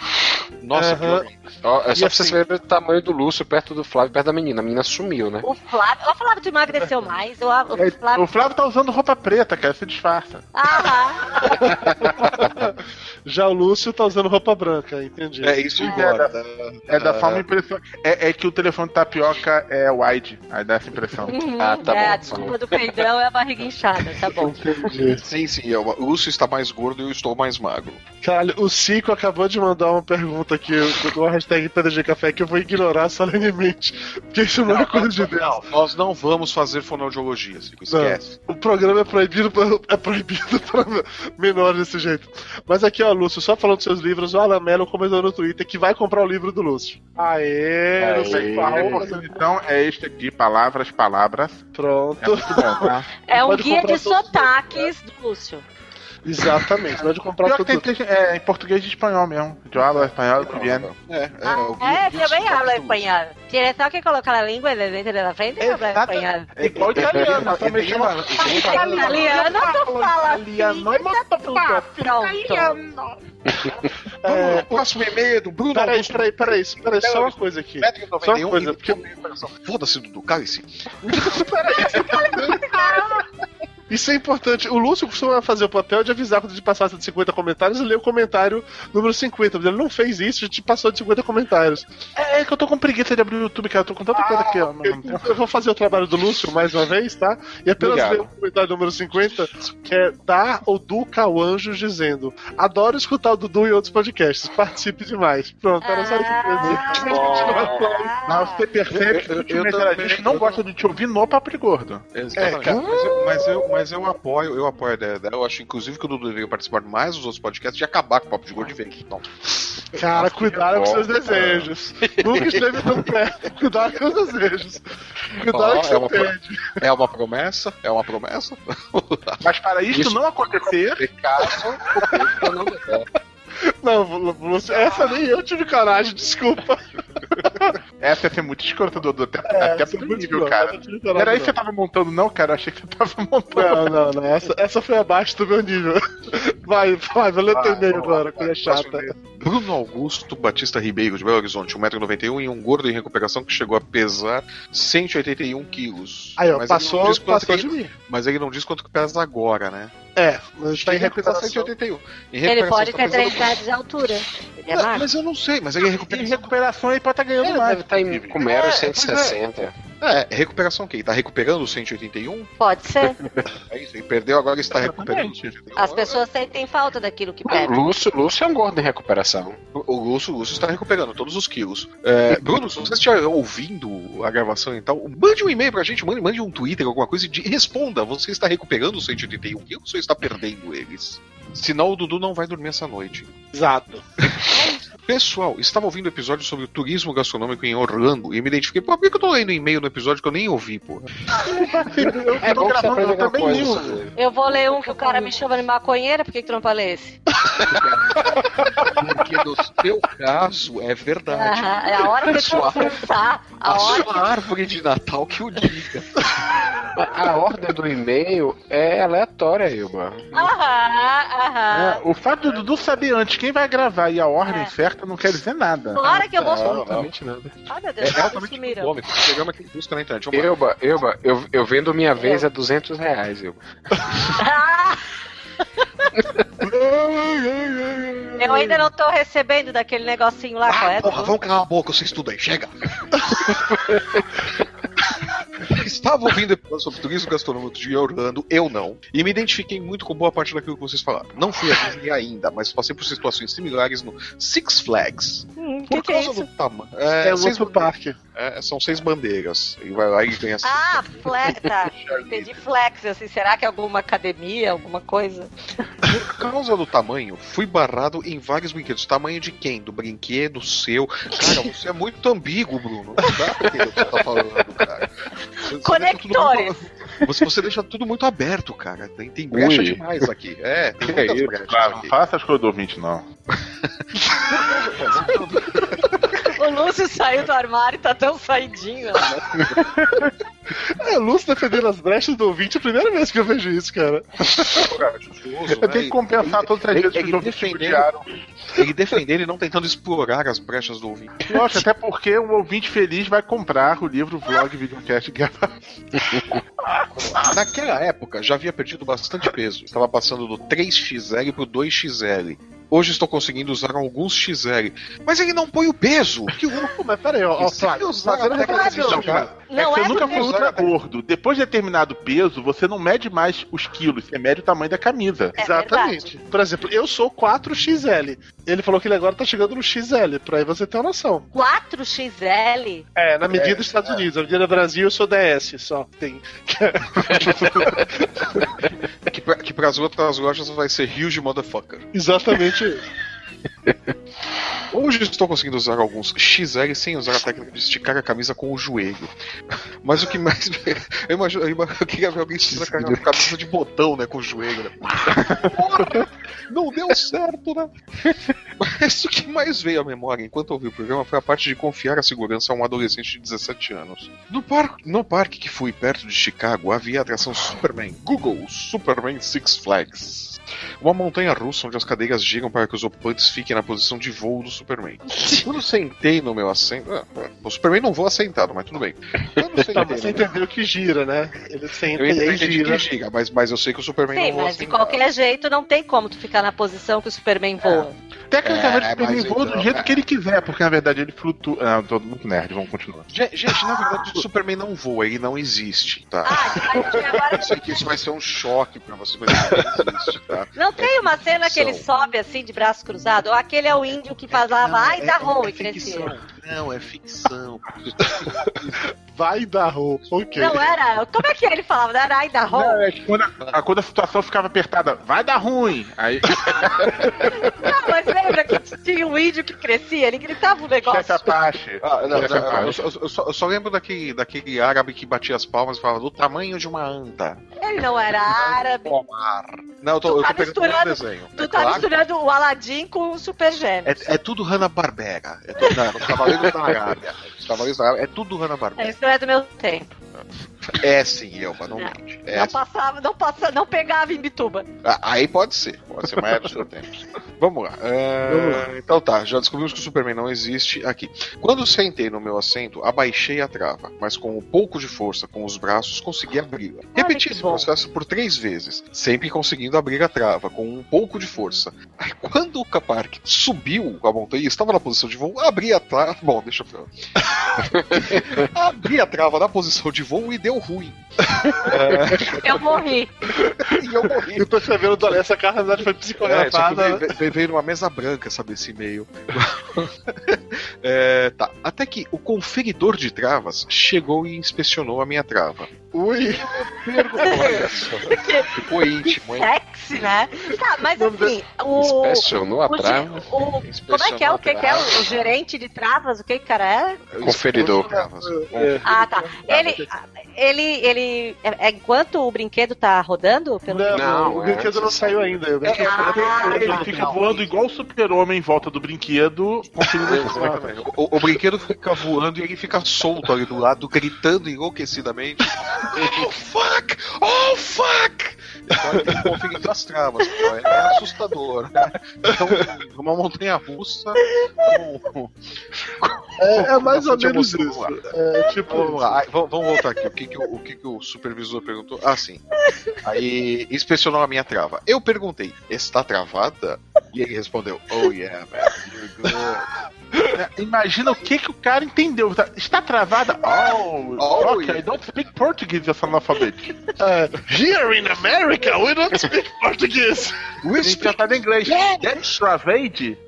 Nossa, Aham. ainda. Ó, é E só pra assim- vocês verem o tamanho do Lúcio perto do Flávio, perto da menina. A menina sumiu, né? O Flávio. O Flávio tu emagreceu mais. O, o Flávio. O Flávio tá usando roupa preta, cara, se disfarça. Ah, Já o Lúcio tá usando roupa branca, entendi. É isso É embora. da, é da forma impressão. É, é que o telefone tapioca é wide, aí dá essa impressão. uhum, Ah, tá é, bom, a desculpa do peidão é a barriga inchada, tá bom. Entendi. Sim, sim. é, O Lúcio está mais gordo e eu estou mais magro. Caralho, o Cico acabou de mandar uma pergunta aqui do do hashtag PDG Café que eu vou ignorar solenemente. Porque isso não, é coisa de Deus. Não, nós não vamos fazer fonoaudiologia, Cico, esquece. O programa é proibido, pra- é proibido para menores desse jeito. Mas aqui, ó, Lúcio, só falando dos seus livros, o Alan Mello comentou no Twitter que vai comprar o livro do Lúcio. Aê, não sei Aê. qual. Então, é este aqui, palavras, palavras. É Pronto. muito bom, tá? É um guia de sotaques do Lúcio. Exatamente, pode comprar Pior que tudo. tem, tem- é em português e espanhol mesmo. Eu hablo espanhol que viene. É, é, Ah, é, guia também do espanhol. Tiene só que colocar a língua dentro da frente e habla Exato. espanhol. É igual italiano, me chama. Italiano, tu fala assim, Italiano é. É, próximo e-mail do Bruno peraí, Augusto. peraí, peraí, peraí, só uma coisa aqui. Só uma 91 coisa, porque Foda-se, Dudu, cale-se. Isso é importante. O Lúcio costuma fazer o papel de avisar quando a gente passasse de 50 comentários e ler o comentário número 50. Mas ele não fez isso, a gente passou de 50 comentários. É, é que eu tô com preguiça de abrir o YouTube, cara. Eu tô com tanta coisa aqui, ó. mesmo tempo. Eu vou fazer o trabalho do Lúcio mais uma vez, tá? E apenas Obrigado. ler o comentário número 50, que é da ou do Cauanjos dizendo: Adoro escutar o Dudu em outros podcasts, participe demais. Pronto, era só isso que eu. Mas você percebe que Eu- eu- eu também- gente não eu gosta de te ouvir no Papo de Gordo. Exatamente. cara. mas, eu, mas, eu, mas eu apoio, eu apoio a ideia dela. Eu acho, inclusive, que o Dudu deveria participar de mais dos outros podcasts e acabar com o Papo de Gordo de vez. Então, Cara, cuidado com bom. seus desejos. Nunca esteve tão perto. Cuidado com os desejos. Cuidado Ó, com é uma pede. é uma promessa? É uma promessa? Mas para isso, Isso. não acontecer, Caso o não. Não, essa nem eu tive coragem, desculpa. Essa ia ser muito escrota, Dudu. Até, É, até isso pro foi nível, cara. bom, não era aí não. que você tava montando, não, cara? Eu achei que você tava montando. Não, não, não. Essa, essa foi abaixo do meu nível. Vai, vai, vou ler teu Vai, e-mail agora, que é chata. Bruno Augusto Batista Ribeiro, de Belo Horizonte, 1,91m e um gordo em recuperação que chegou a pesar 181 quilos. Aí, ó, Mas ele passou, quanto passou que de ele- mim. Mas ele não diz quanto que pesa agora, né? É, mas tá em Em recuperação recuperação. 181. Em Ele recuperação pode tá ter pesando- 3 metros de altura. Ele é Não, magro. Mas eu não sei, mas ele é Em recuperação. recuperação ele pode estar ganhando Ele mais. deve estar em inclusive. com mero É, 160. É, recuperação o quê? Ele tá recuperando o 181? Pode ser. É isso, ele perdeu, agora está recuperando o 181. As pessoas sentem falta daquilo que O perdem. Lúcio, Lúcio é um gordo em recuperação. O Lúcio, o Lúcio está recuperando todos os quilos. É, Bruno, se você estiver ouvindo a gravação e tal, mande um e-mail pra gente, mande, mande um Twitter, alguma coisa e responda. Você está recuperando os 181 quilos ou está perdendo eles? Senão o Dudu não vai dormir essa noite. Exato. Pessoal, estava ouvindo o episódio sobre o turismo gastronômico em Orlando e me identifiquei. Pô, por que que eu tô lendo e-mail no episódio que eu nem ouvi, pô? Eu É bom que você gravando, eu também coisa. Eu vou ler um que o cara me chama de maconheira, por que, que tu não fala esse? Porque no seu caso é verdade. É a hora Sua- confessar. A A hora sua árvore de Natal que o diga. A ordem do e-mail é aleatória, Ilma. Aham, aham. É, o fato do Dudu saber antes quem vai gravar e a ordem É. certa não quer dizer nada. Claro que eu vou. Absolutamente nada. Ai, meu É, Deus, é altamente. Esse programa que busca na internet. Ilma, Ilma, eu, eu vendo minha vez a 200 reais, Ilma. Eu ainda não tô recebendo daquele negocinho lá, qual Ah, é? porra, vamos calar a boca, vocês tudo aí, chega! Estava ouvindo episódio sobre turismo gastronômico de Orlando, eu não, e me identifiquei muito com boa parte daquilo que vocês falaram. Não fui a Disney ainda, mas passei por situações similares no Six Flags. Por que que é causa isso? do tamanho. É, É, o seis bandeiras. parque. É, são seis bandeiras. E vai lá e ganha Ah, flex, tá. Entendi flex, assim, será que é alguma academia, alguma coisa? Por causa do tamanho, fui barrado em vários brinquedos. Tamanho de quem? Do brinquedo, seu. Cara, você é muito ambíguo, Bruno. Não dá pra entender o que você tá falando, cara. Você- Conectores. Você, você deixa tudo muito aberto, cara. Tem, tem brecha Ui. demais aqui. É, tem Que muitas isso, brechas Claro, não aqui. faça as coisas do ouvinte, não. O Lúcio saiu do armário e tá tão saidinho. ó. É, Lúcio defendendo as brechas do ouvinte é a primeira vez que eu vejo isso, cara. Justoso, Eu né? tenho que compensar todas as vezes que ele os ouvintes defendendo- judiaram. Ele defender ele não tentando explorar as brechas do ouvinte. Lógico, até porque um ouvinte feliz vai comprar o livro Vlog Videocast Guerra. Naquela época, já havia perdido bastante peso. Estava passando do 3XL pro 2XL. Hoje estou conseguindo usar alguns XL. Mas ele não põe o peso! Que louco! Mas pera aí, ó, ó Flávio, usar a técnica de cara. jogar. É Não que é você nunca porque... foi ultra gordo. Depois de determinado peso, você não mede mais os quilos, você mede o tamanho da camisa. É Exatamente. Por exemplo, eu sou 4XL. Ele falou que ele agora tá chegando no XL, pra aí você ter uma noção. 4XL? É, na medida dos Estados Unidos. Na medida do Brasil, eu sou DS, só. Tem. Que pra, que pras outras lojas vai ser huge motherfucker. Exatamente isso. Hoje estou conseguindo usar alguns XL sem usar a técnica de esticar a camisa com o joelho. Mas o que mais. Eu, imagino, eu imagino- eu queria ver alguém esticar a camisa de botão, né? Com o joelho, né? Porra, não deu certo, né? Mas o que mais veio à memória enquanto ouvi o programa foi a parte de confiar a segurança a um adolescente de 17 anos. No, par... no parque que fui perto de Chicago havia a atração Superman. Google Superman Six Flags. Uma montanha russa onde as cadeiras giram para que os ocupantes fiquem na posição de voo do Superman. Quando sentei no meu assento. ah, o Superman não voa sentado, mas tudo bem. Quando Tá, sentei você entendeu que gira, né? Ele senta eu e gira. que gira, mas, mas eu sei que o Superman Sim, não voa mas de sentado. qualquer jeito não tem como tu ficar na posição que o Superman voa. Tecnicamente, É, o Superman voa do então, jeito é. que ele quiser, porque na verdade ele flutua. Ah, tô muito nerd, vamos continuar. Gente, na verdade, o Superman não voa, ele não existe, tá? Ah, agora Eu sei que isso vai ser um choque pra você, mas ele não existe, tá? não tem uma cena que ele sobe assim de braço cruzado? Ou aquele é o índio que falava, ai, é, dá é, crescia. Não, é ficção. Vai dar ro. Ok. Não era. Como é que ele falava? Não era ai, rou? Não, é que quando a, quando a situação ficava apertada, vai dar ruim. Aí Não, mas lembra que tinha um índio que crescia, ele gritava um negócio. Chefe Apache. Ah, não, Chefe não, Apache. eu, só- eu só, eu só lembro daquele, daquele árabe que batia as palmas e falava do tamanho de uma anta. Ele não era árabe. Pomar. Não, eu tô, Tu eu tá tô pegando misturando- desenho. Tu É tá claro. misturando o Aladdin com o Super Gêmeos. É, é tudo Hanna-Barbera. É tudo, não, Cavaleiros da Arábia. Os Cavaleiros da Arábia. É tudo Hanna-Barbera. Isso é do meu tempo. É sim, Elba, não Não. mente. É não assim. passava, não passava, não pegava em Bituba. Ah, Aí pode ser, pode ser, mas é do seu tempo. Vamos lá. é, Então tá, já descobrimos que o Superman não existe aqui. Quando sentei no meu assento, abaixei a trava, mas com um pouco de força com os braços consegui abri-la. Repeti esse bom. processo por três vezes, sempre conseguindo abrir a trava com um pouco de força. Aí quando o Capark subiu a montanha e estava na posição de voo, abri a trava. Bom, deixa eu ver. abri a trava na posição de voo e deu ruim. Eu morri. E eu morri. Eu tô escrevendo do essa carta na verdade foi É, só que psicografada. veio, veio- veio numa mesa branca, sabe, esse e-mail. É, tá. Até que o conferidor de travas chegou e inspecionou a minha trava. Ui. Ficou íntimo, hein? Sexy, né? Tá, mas assim, o. Inspecionou a trava. o- como é que é? O que, que é? O, o gerente de travas? O que que cara é? Conferidor. Travas. Ah, tá. Ele, ele, ele. É, é enquanto o brinquedo tá rodando? Pelo... não, Não, o é brinquedo não saiu ainda. O brinquedo Ah, Ele tá. fica voando igual o super-homem em volta do brinquedo. O, o brinquedo fica voando e ele fica solto ali do lado, gritando enlouquecidamente. Oh fuck! Oh fuck! Pode ter conferido as travas, pô, é assustador. Então, uma montanha russa com, É, é mais ou menos isso. É, tipo, Vamos lá, vamos vamos voltar aqui. O que, que, o, o que, que o supervisor perguntou? Ah, sim. Aí inspecionou a minha trava. Eu perguntei, está travada? E ele respondeu, Oh yeah, man, you're good. Imagina o que, que o cara entendeu. Tá- Está travada? Oh, Oh, ok, yeah. I don't speak Portuguese, essa analfabete. é, Here in America, we don't speak Portuguese. A gente já tá em inglês. That's travade?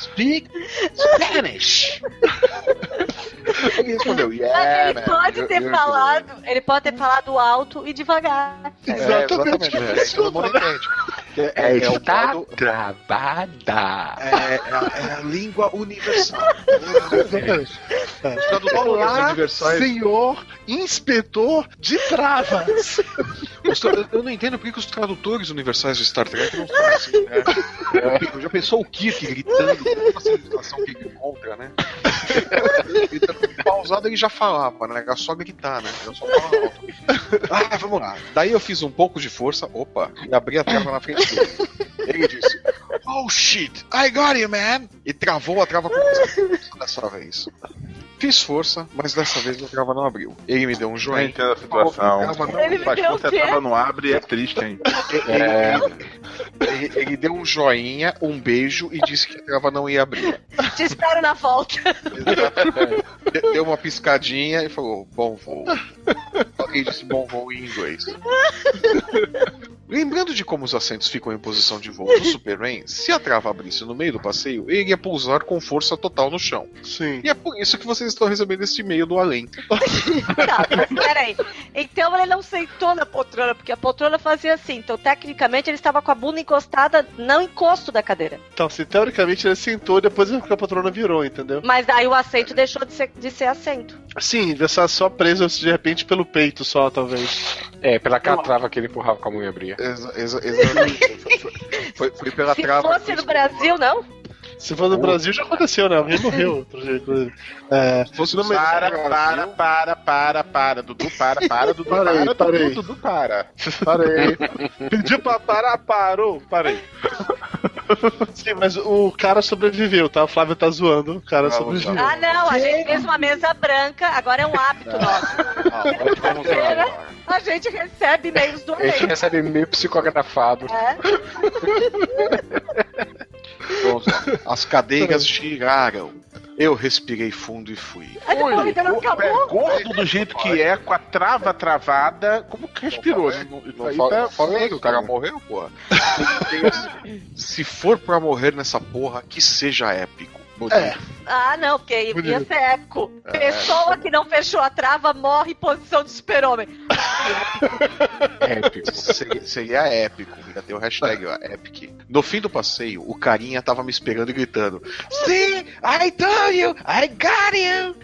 Speak Spanish. Ele respondeu, Mas yeah, ele man, pode ter you're falado, ele pode ter falado alto e devagar. good." É, exatamente. É, todo mundo entende. É, é, é o Está modo- travada. é, é a, é a língua universal. Os tradutores Olá, universais senhor inspetor de travas. Eu não entendo por que que os tradutores universais de Star Trek não são assim, né? É, Já pensou o Kirk gritando com uma civilização que ele encontra, né? Gritando pausado ele já falava, né? Era só gritar, né? Era só falar alto. Ah, vamos lá. Daí eu fiz um pouco de força, opa, e abri a trava na frente. Ele disse, Oh shit, I got you, man! E travou a trava com força dessa vez. Fiz força, mas dessa vez a trava não abriu. Ele me deu um Eu joinha. entendo a situação. Trava não Ele me Mas deu quando o você quê? tava no abre, é triste, hein? Ele, ele deu um joinha, um beijo e disse que a trava não ia abrir. Te espero na volta. De- Deu uma piscadinha e falou: bom voo. Alguém disse bom voo em inglês. Lembrando de como os assentos ficam em posição de voo no Superman, se a trava abrisse no meio do passeio, ele ia pousar com força total no chão. Sim. E é por isso que vocês estão recebendo este e-mail do além. Tá, mas peraí. Então ele não sentou na poltrona, porque a poltrona fazia assim. Então, tecnicamente, ele estava com a bunda encostada, não encosto da cadeira. Então, se teoricamente ele sentou, depois a patrona virou, entendeu? Mas aí o assento deixou de ser, de ser assento. Sim, devia estar só preso de repente pelo peito só, talvez. É, pela catrava que ele empurrava com a mão e abria. Exa- exa- exatamente. Foi, foi- foi pela Se trava. fosse no Brasil, não? Se for no Brasil, já aconteceu, né? Alguém morreu outro dia, inclusive. É, Se fosse no Para, Brasil, para, para, para, para. Dudu, para, para, Dudu, Parei, para, parei. Dudu, Dudu, para. Parei. Pediu pra parar, parou. Parei. Sim, mas o cara sobreviveu, tá? O Flávio tá zoando. O cara sobreviveu. Ah, não. A gente fez uma mesa branca, agora é um hábito nosso. Ah, vamos lá agora. A gente recebe e-mails do A gente recebe meio psicografado. É? As cadeiras giraram. Eu respirei fundo e fui. Aí não acabou. gordo do jeito que é, com a trava travada, como que respirou? Não, Não- Isso Não aí fa- tá que o cara morreu, porra. Se for pra morrer nessa porra, que seja épico. É. Ah, não, porque ia Bonito. ser épico. Pessoa que não fechou a trava morre em posição de super-homem. Épico. Seria, seria épico. Ia ter o hashtag, ó, epic. No fim do passeio, o carinha tava me esperando e gritando: See, I told you, I got you!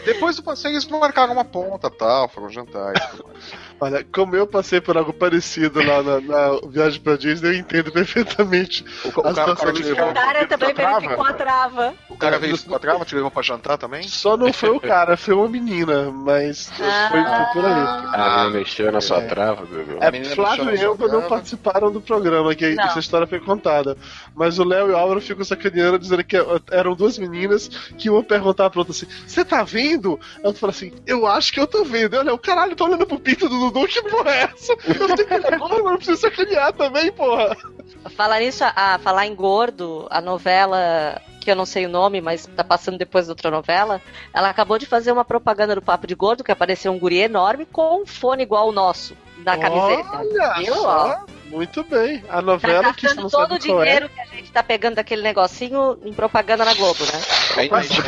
Depois do passeio, eles marcaram uma ponta tal, foram jantar e tudo mais. Olha, como eu passei por algo parecido lá na, na viagem pra Disney, eu entendo perfeitamente. O, o A cara, o cara de- levou, O cara também verificou a trava. o cara veio com a trava, te levou pra jantar também? Só não foi o cara, foi uma menina, mas foi, foi por ali. Ah, mexeu na sua É. trava, Dudu. É, menina Flávio e sua não participaram do programa, que Não. essa história foi contada. Mas o Léo e o Álvaro ficam sacaneando, dizendo que eram duas meninas que uma perguntava pra outra assim: Você tá vendo? Ela fala assim: Eu acho que eu tô vendo. Eu, Léo, caralho, tô olhando pro pinto do Dudu, que porra é essa? Eu tenho que agora, eu preciso sacanear também, porra. Falar nisso, a, falar em gordo, a novela, que eu não sei o nome, mas tá passando depois da outra novela, ela acabou de fazer uma propaganda do Papo de Gordo, que apareceu um guri enorme com um fone igual o nosso, na camiseta. Olha Viu, só, muito bem. A novela Tá que não todo o qual é. dinheiro que a gente tá pegando daquele negocinho em propaganda na Globo, né? Aí, é a gente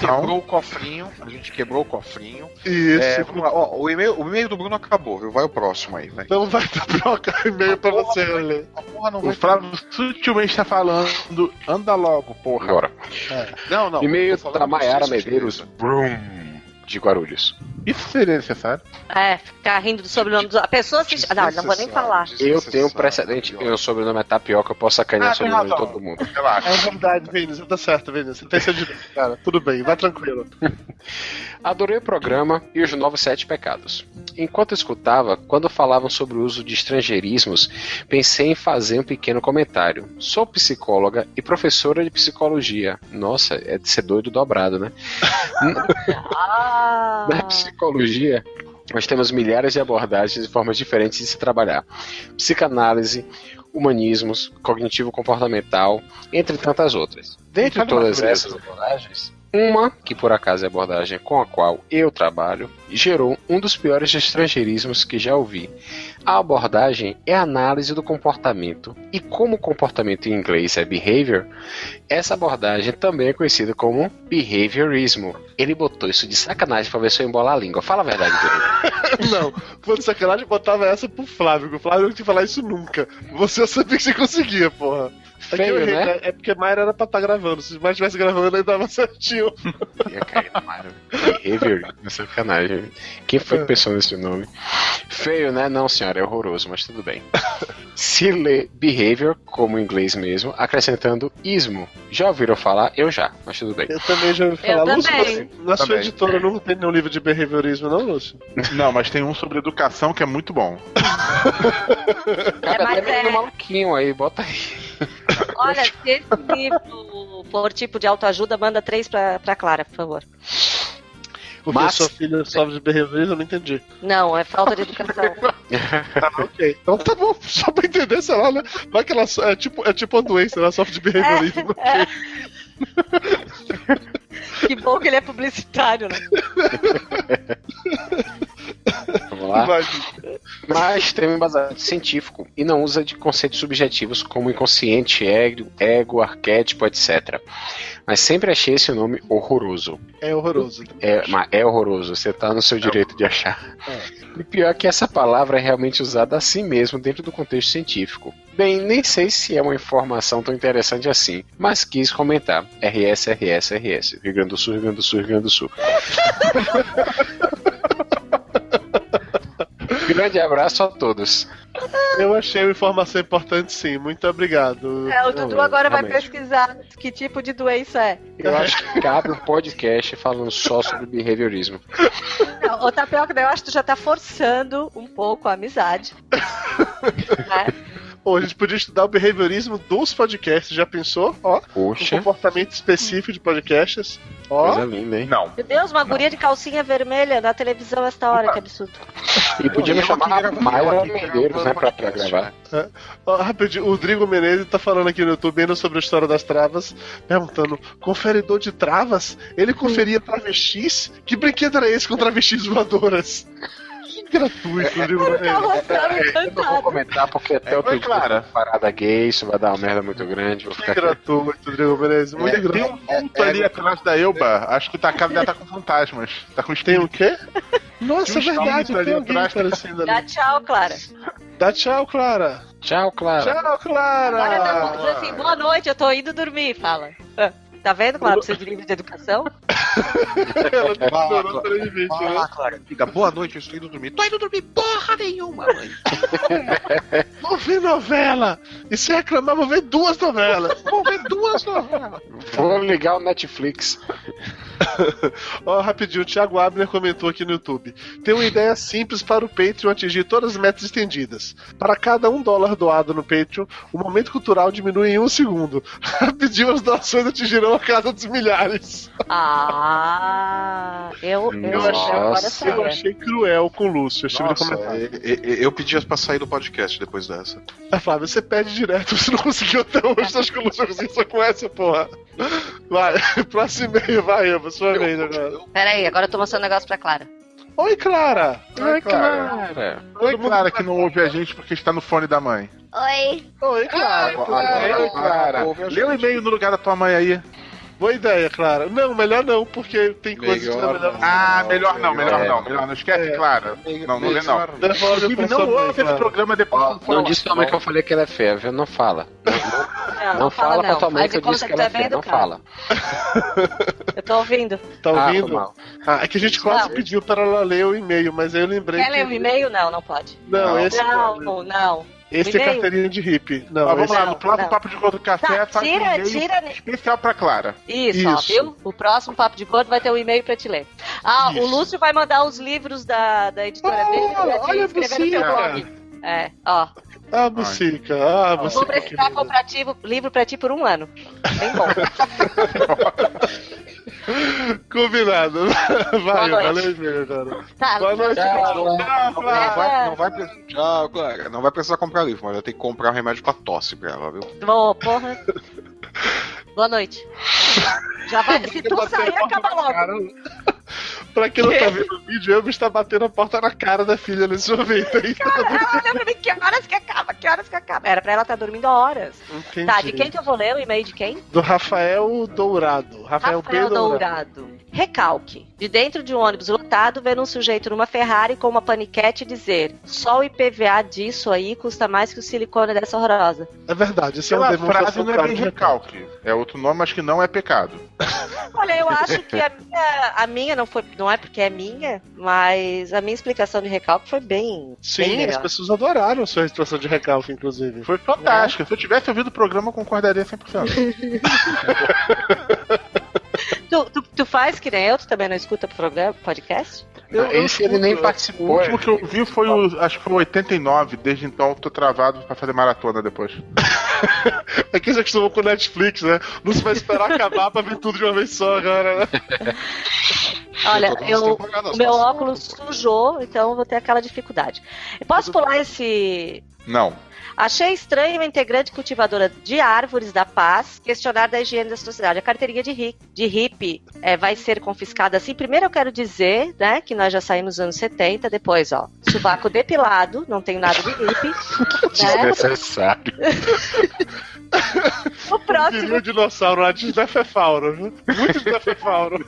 quebrou o cofrinho, a gente quebrou o cofrinho. Isso. É, vamos lá, ó, o e-mail, o e-mail do Bruno acabou, viu? Vai o próximo aí, vai. Então vai troca e-mail pra você não O Flávio sutilmente tá falando, anda logo, porra. Agora. Não, não. E-mail da Maiara Medeiros. Brum, de Guarulhos. Isso seria necessário? É, ficar rindo do sobrenome dos. A pessoa se. Ah, não, não vou nem falar. Eu tenho um precedente, idiota. meu sobrenome é Tapioca, eu posso sacanear Ah, o sobrenome de todo mundo. Relaxa. É verdade, Vinícius, tá certo, Vinícius. Você tem seu direito, cara. Tudo bem, vai tranquilo. Adorei o programa e os novos sete pecados. Enquanto escutava, quando falavam sobre o uso de estrangeirismos, pensei em fazer um pequeno comentário. Sou psicóloga e professora de psicologia. Nossa, é de ser doido dobrado, né? Ah, Na psicologia, nós temos milhares de abordagens e formas diferentes de se trabalhar. Psicanálise, humanismos, cognitivo-comportamental, entre tantas outras. Dentre uma todas essas abordagens, uma, que por acaso é a abordagem com a qual eu trabalho, gerou um dos piores estrangeirismos que já ouvi. A abordagem é a análise do comportamento, e como o comportamento em inglês é behavior, essa abordagem também é conhecida como behaviorismo. Ele botou isso de sacanagem pra ver se eu embolar a língua. Fala a verdade, Guilherme. Não, foi de sacanagem botava essa pro Flávio, o Flávio não tinha que falar isso nunca. Você sabia que você conseguia, porra. Feio, né? É porque Mayra era pra estar gravando. Se mais estivesse gravando, aí dava certinho. Ia cair na mara. Behavior, sacanagem. Quem foi que pensou nesse nome? Feio, né? Não, senhora, é horroroso, mas tudo bem. Se lê behavior, como em inglês mesmo, acrescentando ismo. Já ouviram falar? Eu já, mas tudo bem. Eu também já ouvi falar. Eu Lúcio, também. na sua Também. editora não tem nenhum livro de behaviorismo, não, Lúcio? Não, mas tem um sobre educação que é muito bom. Mas até no é- maluquinho aí, bota aí. olha, se esse livro for tipo de autoajuda, manda três pra, pra Clara, por favor. Porque Mas- sua filha sofre de behaviorismo, eu não entendi. Não, é falta de educação. Ah, ok. Então tá bom, só pra entender, sei lá, né? Vai que ela so- é tipo, é tipo uma doença, ela sofre de behaviorismo. que bom que ele é publicitário, né? Vamos lá. Vai, Mas tem um embasamento científico e não usa de conceitos subjetivos como inconsciente, ego, ego, arquétipo, etc. Mas sempre achei esse nome horroroso. é horroroso. É, mas é horroroso, você tá no seu direito de achar. E pior que essa palavra é realmente usada assim mesmo dentro do contexto científico. Bem, nem sei se é uma informação tão interessante assim, mas quis comentar. RS, RS, RS. Rio Grande do Sul, Rio Grande do Sul, Rio Grande do Sul. Grande abraço a todos. Eu achei uma informação importante, sim. Muito obrigado. É, o Dudu agora vai realmente. pesquisar que tipo de doença é. Eu acho que cabe um podcast falando só sobre behaviorismo. Não, ô Tapioca, daí eu acho que tu já tá forçando um pouco a amizade. né? Ou a gente podia estudar o behaviorismo dos podcasts. Já pensou? Ó, um Poxa, comportamento específico de podcasts. coisa Ó, linda, hein? Não. Meu Deus, uma guria de calcinha vermelha na televisão esta hora, que absurdo. E podia me chamar Mayra aqui Medeiros, né, pra, pra gravar. ó, rapidinho. O Rodrigo Menezes tá falando aqui no YouTube ainda sobre a história das travas, perguntando: conferidor de travas? Ele conferia travestis? Que brinquedo era esse com travestis voadoras? Gratuito, Rodrigo Tá Menezes. mostrando Eu não vou comentar porque até outro Oi, dia Clara. tem parada gay, isso vai dar uma merda muito grande. Vou Que ficar quieto. gratuito, Rodrigo Menezes. Muito É, tem gratuito. um ponto ali atrás da Elba. Acho que tá, a casa dela tá com fantasmas. Tá com Tem o quê? Nossa, é verdade, tem alguém atrás. aparecendo Dá ali. tchau, Clara. Dá tchau, Clara. Tchau, Clara. Tchau, Agora tá Clara. dizendo assim, boa noite, eu tô indo dormir, fala. Ah, Tá vendo, Clara? Precisa de livro de educação? Ela ignorou pelo limite, Fala né? lá, Clara. Diga, boa noite, eu estou indo dormir. Tô indo dormir porra nenhuma, mãe. Vou ver novela. E se reclamar, vou ver duas novelas. Vou ver duas novelas. Vou ligar o Netflix. Ó, rapidinho, o Thiago Abner comentou aqui no YouTube. Tem uma ideia simples para o Patreon atingir todas as metas estendidas. Para cada um dólar doado no Patreon, o momento cultural diminui em um segundo. Rapidinho, as doações atingirão a casa dos milhares. Ah, eu, eu, eu agora Eu achei cruel com o Lúcio, Nossa, comentário. e- e- eu pedi pra sair do podcast depois dessa. Ah, Flávio, você pede direto, você não conseguiu até hoje, acho que o Lúcio conseguiu só com essa, porra. Vai, próximo e-mail, vai, Eva, sua vez agora. Pera aí, agora eu tô mostrando um negócio pra Clara. Oi, Clara! Oi, Clara. Cara, Oi, Clara, que não ouve a gente porque está no fone da mãe. Oi. Oi, Clara! Clara, oi, Clara. Lê o e-mail no lugar da tua mãe aí. Boa ideia, Clara. Não, melhor não, porque tem coisas que não é Melhor melhor. Ah, melhor não, melhor É. não. Melhor não. Esquece, É. Clara. Não, não lê não. Inclusive, pra não ouve esse programa depois ó, que não disse tua mãe que eu falei que ela é feia, viu? Não fala. Não, Não, fala pra tua mãe que eu de conta disse que tu ela é feia. bem Não fala. Eu tô ouvindo. Tá Ah, ouvindo? mal. Ah, é que a gente quase Não. pediu para ela ler o e-mail, mas aí eu lembrei Quer que... ler o e-mail? Não, não pode. Não, Não. esse, Não, não. Esse é carteirinha de hippie. Não, Ó, vamos esse... lá, Não, no próximo não. Papo de Gordo Café, Tá, faz um tira, e-mail tira. especial pra Clara. Isso, ó, Isso. viu? O próximo Papo de Gordo vai ter um e-mail pra te ler. Ah, o Isso. Lúcio vai mandar os livros da, da editora Oh, dele pra te olha a escrever no teu bucina. blog. É, ó. Ah, Bucica. Ah, você Vou precisar comprar ti- livro pra ti por um ano. Bem bom. Combinado. Vai, valeu agora. Tá, Boa noite, Não vai, Clara. não vai precisar. Tchau, Clara. Não vai precisar comprar livro, mas vai ter que comprar um remédio pra tosse pra ela, viu? Ô, porra. Boa noite. Já vai. Se tu sair, acaba logo. Pra quem não tá vendo o vídeo, eu está batendo a porta na cara da filha nesse momento aí. Ela olha pra mim, que horas que acaba? Que horas que acaba? Era pra ela estar dormindo horas. Entendi. Tá, de quem que eu vou ler o e-mail de quem? Do Rafael Dourado. Rafael, Rafael. Dourado. Dourado. Recalque. De dentro de um ônibus lotado, ver um sujeito numa Ferrari com uma paniquete e dizer: só o IPVA disso aí custa mais que o silicone dessa horrorosa. É verdade, isso é uma frase não é bem de recalque. É outro nome, mas que não é pecado. Olha, eu acho que a minha, a minha não foi, não é porque é minha, mas a minha explicação de recalque foi bem. bem Sim, as melhor. pessoas adoraram a sua expressão de recalque, inclusive. Foi fantástico. Se eu tivesse ouvido o programa, eu concordaria 100%. Tu, tu, tu faz que nem eu, tu também não escuta programa, podcast? Eu- eu Esse ele nem escuto. O participou. último que eu vi foi o. Acho que foi o 89. Desde então eu tô travado pra fazer maratona depois. É que você acostumou com Netflix, né? Não se vai esperar acabar pra ver tudo de uma vez só agora, né? Olha, mundo eu, o meu óculos sujou, então eu vou ter aquela dificuldade. Eu posso pular esse. Não. Achei estranho uma integrante cultivadora de árvores da paz questionar da higiene da sociedade. A carteirinha de, ri, de hippie é, vai ser confiscada assim. Primeiro eu quero dizer, né, que nós já saímos nos anos 70, depois, ó, sovaco depilado, não tenho nada de hippie. né? O próximo o dinossauro lá de Defefauro? Muito Defefauro.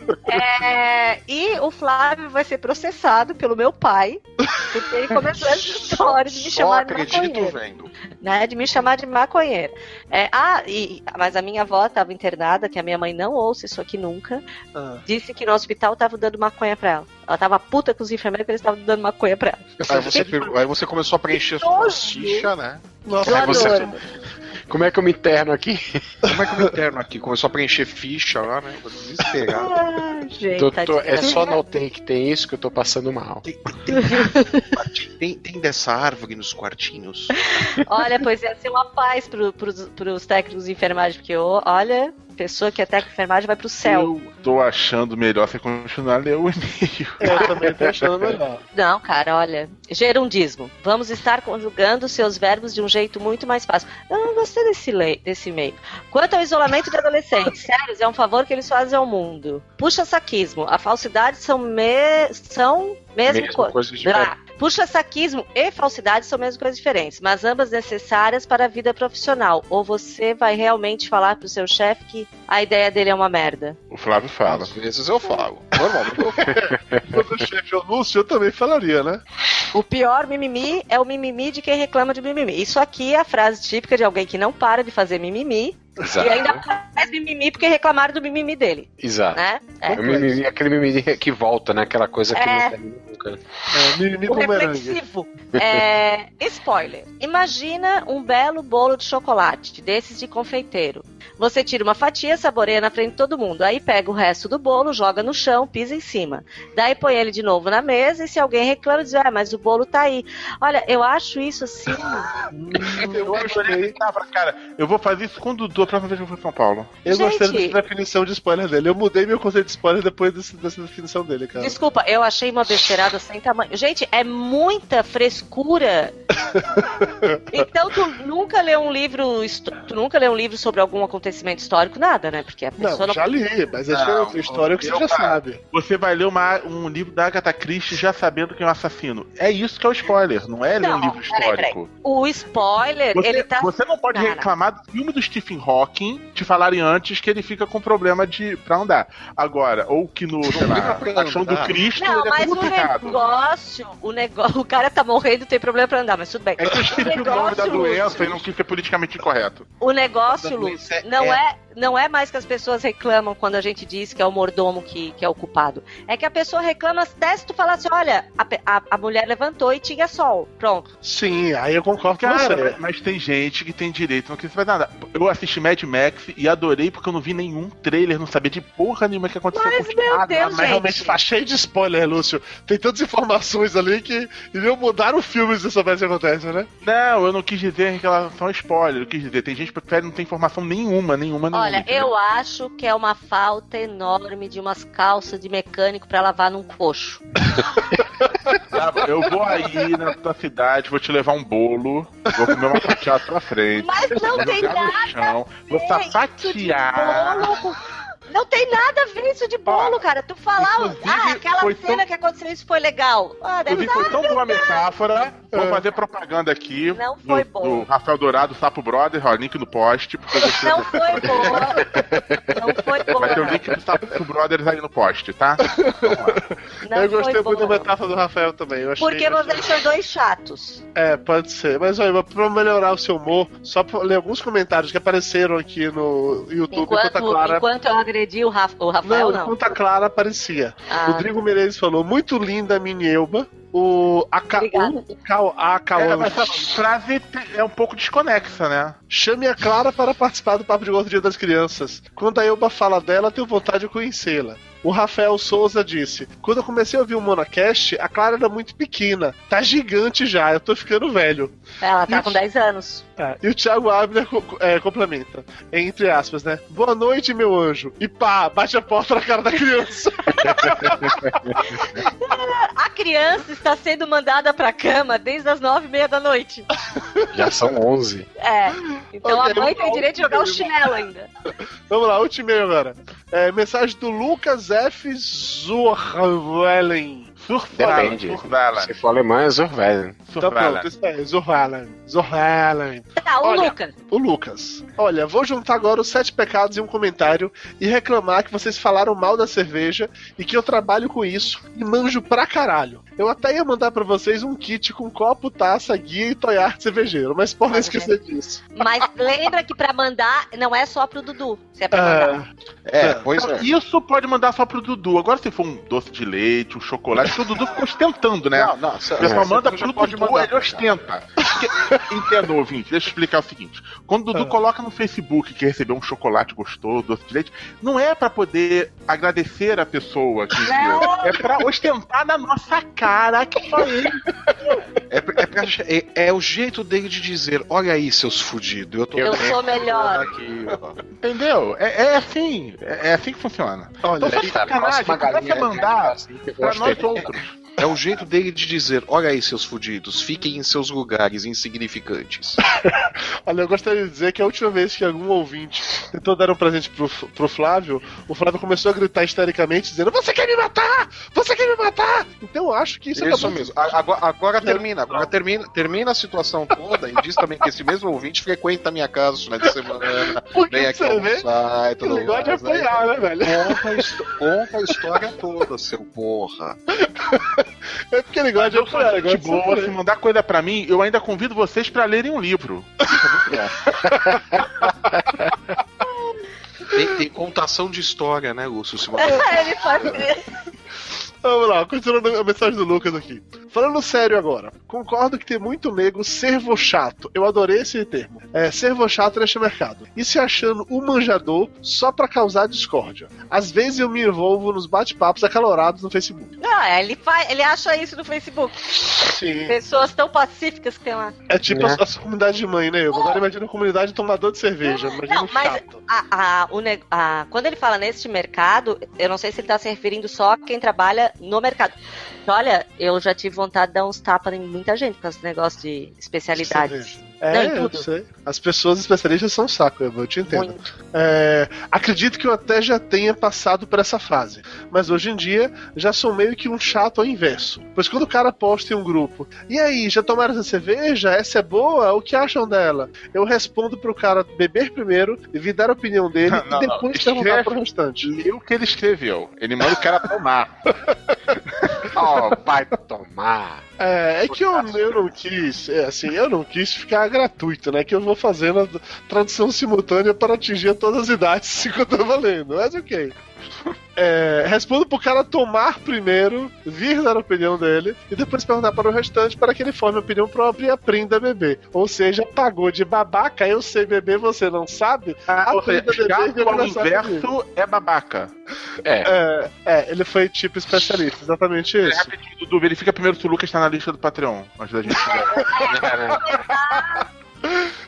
É, e o Flávio vai ser processado pelo meu pai, porque ele começou essa história de me Só chamar de acredito maconheiro. vendo. Né, de me chamar de maconheiro. É, ah, e, mas a minha avó estava internada, que a minha mãe não ouça isso aqui nunca, Ah. disse que no hospital tava dando maconha pra ela. Ela tava puta com os enfermeiros que eles estavam dando maconha pra ela. Aí você, aí você começou a preencher sua nojo. ficha, né? Nossa, Aí você- adoro. Como é que eu me interno aqui? Como é que eu me interno aqui? Começou a preencher ficha lá, né? Desesperado. Gente, Doutor, é só não tem que tem isso que eu tô passando mal. Tem, tem, tem, tem dessa árvore nos quartinhos? Olha, pois ia ser uma paz pro, pros, pros técnicos de enfermagem, porque, ô, olha, pessoa que é técnico de enfermagem vai pro céu. Eu tô achando melhor você continuar a ler o e-mail. É, eu também tô achando melhor. Não, cara, olha. Gerundismo. Vamos estar conjugando seus verbos de um jeito muito mais fácil. Eu não gostei desse, lei, desse e-mail. Quanto ao isolamento de adolescentes, sérios, é um favor que eles fazem ao mundo. Puxa saquismo. A falsidade são, me... são mesmo, Mesmo co- coisa de Blá. Puxa-saquismo e falsidade são mesmo coisas diferentes, mas ambas necessárias para a vida profissional. Ou você vai realmente falar pro seu chefe que a ideia dele é uma merda? O Flávio fala. Às vezes eu falo. Normalmente eu falo. Quando o chefe é o Lúcio, eu também falaria, né? O pior mimimi é o mimimi de quem reclama de mimimi. Isso aqui é a frase típica de alguém que não para de fazer mimimi Exato. e ainda faz mimimi porque reclamaram do mimimi dele, Exato. né? É. É o mimimi- aquele mimimi que volta, né? Aquela coisa que É. não nunca. né? É, mimimi O reflexivo. É, spoiler. Imagina um belo bolo de chocolate, desses de confeiteiro. Você tira uma fatia, saboreia na frente de todo mundo. Aí pega o resto do bolo, joga no chão, pisa em cima. Daí põe ele de novo na mesa e se alguém reclama, diz: Ah, mas o bolo tá aí. Olha, eu acho isso assim. Eu. Tava, cara, eu vou fazer isso com o Dudu a próxima vez que eu for em São Paulo. Eu gostei Gente. dessa definição de spoiler dele. Eu mudei meu conceito de spoiler depois desse- dessa definição dele, cara. Desculpa, eu achei uma besteirada sem tamanho. Gente, é muita frescura. então tu nunca leu um livro, tu nunca leu um livro sobre algum acontecimento histórico, nada, né? Porque a pessoa Não, não, já li, mas é Não. A história que você já cara. sabe. Você vai ler uma- um livro da Agatha Christie já sabendo quem é o assassino. É isso que é o spoiler, não é ler um livro peraí, peraí. histórico. O spoiler, Você, ele tá. você não pode Cara. reclamar do filme do Stephen Hawking te falarem antes que ele fica com problema de pra andar. Agora, ou que no, sei lá, Paixão do. Cristo Não, ele é mas o complicado. negócio, o negócio, o cara tá morrendo, tem problema pra andar, mas tudo bem. É que eu esqueci o nome da negócio, doença Lúcio. e não quis ser politicamente incorreto. O negócio, Lúcio, não é- é, não é mais que as pessoas reclamam quando a gente diz que é o mordomo que, que é o culpado. É que a pessoa reclama até se tu falar assim, olha, a, a, a mulher levantou e tinha sol. Pronto. Sim, aí eu concordo com você. mas, mas tem gente que tem direito, não quis fazer nada. Eu assisti Mad Max e adorei porque eu não vi nenhum trailer, não sabia de porra nenhuma que aconteceu Mas, com meu nada. Deus, Mas gente. realmente tá cheio de spoiler, Lúcio. Tem tantas informações ali que iriam mudar o filme se soubesse o que acontece, né? Não, eu não quis dizer em relação a spoiler, eu quis dizer, tem gente que prefere não ter informação nenhuma, nenhuma, nenhuma. Olha, entendeu? eu acho que é uma falta enorme de umas calças de mecânico pra lavar num coxo. Eu vou aí na tua cidade, vou te levar um bolo, vou comer uma fatiada pra frente. Mas não tem nada chão, vou fatiar. bolo com- Não tem nada a ver isso de bolo, cara. Tu falar, ah, aquela foi cena tão- que aconteceu isso foi legal. Ah, deve Inclusive, foi tão boa metáfora. Vou É. fazer propaganda aqui Não foi do, bom. do Rafael Dourado, Sapo Brother, ó, link no post. Não foi boa. Não foi boa. Vai ter o link do Sapo Brothers aí no post, tá? Não eu gostei foi muito da metáfora do Rafael também. Eu achei, Porque vocês são dois chatos. É, pode ser. Mas olha, pra melhorar o seu humor, só pra ler alguns comentários que apareceram aqui no YouTube enquanto, Enquanto, a Clara. enquanto eu o, Raf- o Rafael, Não, não. enquanto a Clara aparecia. Ah. Rodrigo Menezes falou: muito linda a mini O Obrigada. o Ka- a É, mas essa frase é um pouco desconexa, né? Chame a Clara para participar do Papo de Gordo Dia das Crianças. Quando a Elba fala dela, tenho vontade de conhecê-la. O Rafael Souza disse: Quando eu comecei a ouvir o Monocast, a Clara era muito pequena. Tá gigante já, eu tô ficando velho. Ela tá Isso. com 10 anos. E o Thiago Abner é, complementa, entre aspas, né? Boa noite, meu anjo. E pá, bate a porta na cara da criança. A criança está sendo mandada pra cama desde as 9 e meia da noite. Já são 11. É. Então Ok, a mãe tem direito de jogar o chinelo ainda. Vamos lá, último e-mail agora. É, mensagem do Lucas F. Depende. Survala. Se for alemã, é Zurwellen. Então pronto, isso aí. Tá, o Olha. Lucas. O Lucas. Olha, vou juntar agora os sete pecados em um comentário e reclamar que vocês falaram mal da cerveja e que eu trabalho com isso e manjo pra caralho. Eu até ia mandar pra vocês um kit com copo, taça, guia e toiar cervejeiro, mas podem esquecer disso. Mas lembra que pra mandar não é só pro Dudu. Se é pra mandar. É, É, pois é. Isso pode mandar só pro Dudu. Agora, se for um doce de leite, um chocolate, o Dudu fica ostentando, né? Não, não, pessoal você manda já pro pode Dudu, mandar ele ostenta. Entenda, ouvinte, deixa eu explicar o seguinte. Quando o Dudu Ah. coloca no Facebook que recebeu um chocolate gostoso, doce de leite, não é pra poder agradecer a pessoa que enviou. É pra ostentar na nossa cara que só ele. É, é, pra- é- é o jeito dele de dizer: olha aí, seus fudidos, eu tô Eu sou melhor. aqui. Entendeu? É, é assim. É, é assim que funciona. Olha, Então, só de Tá, sacanagem, começa a mandar assim, pra nós outros. É o jeito dele de dizer: olha aí, seus fudidos, fiquem em seus lugares insignificantes. Olha, eu gostaria de dizer que a última vez que algum ouvinte tentou dar um presente pro, pro Flávio, o Flávio começou a gritar histericamente, dizendo: Você quer me matar? Você quer me matar? Então eu acho que isso, Isso acabou- mesmo. Agora, agora termina, agora termina, termina a situação toda e diz também que esse mesmo ouvinte frequenta a minha casa nos finais de semana, Porque vem aqui você vê almoçar e tudo ele gosta de mais, né? apanhar, né, velho? Conta conta a história toda, seu porra. É porque ele gosta de apanhar, ele gosta de boa, se mandar coisa pra mim, eu ainda convido vocês pra lerem um livro. Tem, tem contação de história, né, Lúcio? Se você- ele faz. Vamos lá, continuando a mensagem do Lucas aqui. Falando sério agora, concordo que tem muito nego servo chato. Eu adorei esse termo. É, servo chato neste mercado. E se achando um manjador só pra causar discórdia. Às vezes eu me envolvo nos bate-papos acalorados no Facebook. Não, ele, faz, ele acha isso no Facebook. Sim. Pessoas tão pacíficas que tem lá. É tipo Né? a, a sua comunidade de mãe, né? Eu agora imagina a comunidade de tomador de cerveja. Imagina Não, mas chato. a, a- o neg- a- quando ele fala neste mercado, eu não sei se ele tá se referindo só a quem trabalha no mercado. Olha, eu já tive vontade de dar uns tapas em muita gente causa desse negócio de especialidades. É, Não, eu sei. As pessoas especialistas são um saco, eu, te entendo. É, acredito que eu até já tenha passado por essa fase, mas hoje em dia já sou meio que um chato ao inverso. Pois quando o cara posta em um grupo, e aí, já tomaram essa cerveja? Essa é boa? O que acham dela? Eu respondo pro cara beber primeiro, e dar a opinião dele Não, e depois não. perguntar Escreve- pro restante. Lê o que ele escreveu. Ele manda o cara tomar. Ó, vai tomar. É, é que eu, eu não quis, é, assim, eu não quis ficar gratuito, né? Que eu vou fazendo a tradução simultânea para atingir todas as idades enquanto eu tô valendo, mas ok. É, respondo pro cara tomar primeiro, vir dar a opinião dele e depois perguntar para o restante para que ele forme a opinião própria e aprenda a beber. Ou seja, pagou de babaca, eu sei beber, você não sabe? Ah, seja, a beber comigo. inverso é babaca. É. É, é, ele foi tipo especialista, exatamente É, isso. rapidinho, Dudu, verifica primeiro se o Lucas tá na lista do Patreon. Antes da gente.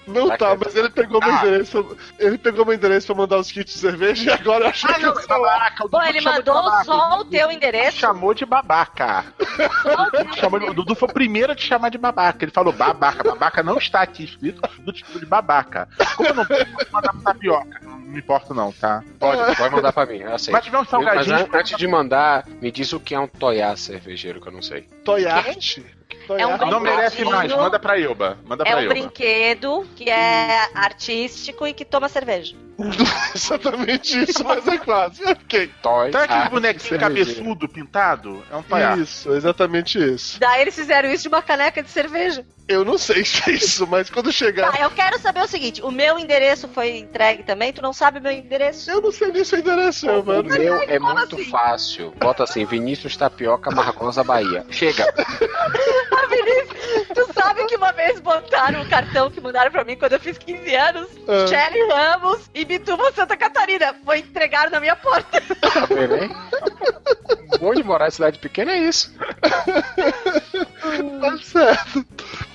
Não tá, é- mas ele pegou meu endereço. pra- Ele pegou meu endereço pra mandar os kits de cerveja e agora eu Ah, que eu sou babaca, o Bom, Dudu ele mandou só o teu endereço. chamou de babaca. Chamou de- o Dudu foi o primeiro a te chamar de babaca. Ele falou babaca. Babaca não está aqui escrito do tipo de babaca. Como eu não posso mandar pra tapioca? Não me importo, não, tá? Pode, pode mandar pra mim, eu aceito. Mas tiver um Mas salgadinho. an- antes de mandar, me diz o que é um toiá cervejeiro, que eu não sei. Toyarte. É um Não merece mais, manda pra Ilba. Manda É pra um Ilba. brinquedo que é artístico e que toma cerveja. Exatamente isso, mas é quase. Ok. Toy. Sabe aquele bonequinho cabeçudo pintado? É um palhaço. Isso, exatamente isso. Daí eles fizeram isso de uma caneca de cerveja. Eu não sei se é isso, mas quando chegar. Tá, eu quero saber o seguinte: o meu endereço foi entregue também? Tu não sabe o meu endereço? Eu não sei nem se é endereço, O mano. meu é como muito assim? fácil. Bota assim, Vinícius Tapioca Margosa Bahia. Chega. Vinícius, tu sabe que uma vez botaram um cartão que mandaram pra mim quando eu fiz 15 anos? Ah. Shelly Ramos e Bituba Santa Catarina. Foi entregar na minha porta. Tá? Bom de morar em cidade pequena é isso. Tá certo.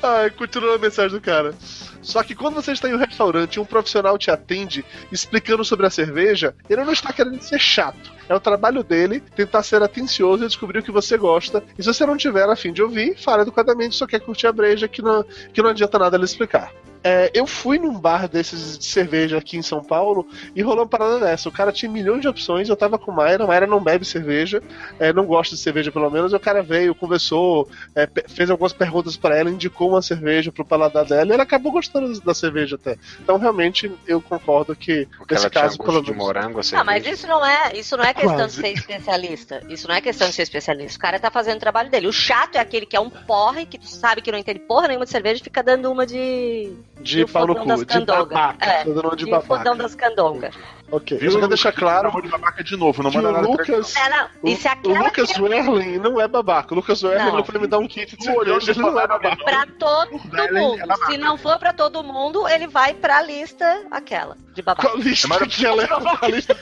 Ai, continua a mensagem do cara. Só que quando você está em um restaurante e um profissional te atende explicando sobre a cerveja, ele não está querendo ser chato. É o trabalho dele tentar ser atencioso e descobrir o que você gosta. E se você não tiver a fim de ouvir, fale educadamente, só quer curtir a breja, que não, que não adianta nada ele explicar. É, eu fui num bar desses de cerveja aqui em São Paulo e rolou uma parada dessa. O cara tinha milhões de opções, eu tava com Mayra, Mayra não bebe cerveja, é, não gosta de cerveja pelo menos, e o cara veio, conversou, é, fez algumas perguntas pra ela, indicou uma cerveja pro paladar dela e ela acabou gostando da cerveja até. Então realmente eu concordo que Porque nesse ela tinha caso, gosto pelo de menos. morango, assim. Ah, mas isso não é, isso não é questão Quase. de ser especialista. Isso não é questão de ser especialista. O cara tá fazendo o trabalho dele. O chato é aquele que é um porre, que tu sabe que não entende porra nenhuma de cerveja e fica dando uma de. De pau no cu, de babaca. É, Tô dando uma de de babaca. fodão das candongas. Ok, Viu? eu só quero deixar claro Chamou de babaca de novo, não manda o nada Lucas. É, não. O, o Lucas que- Werlin não é babaca. O Lucas Werlin Não. não foi me dar um kit de cerveja, ele no não é babaca. Pra todo é mundo. babaca. Se não for pra todo mundo, ele vai pra lista aquela de babaca. Qual lista Mas- que ela é? A lista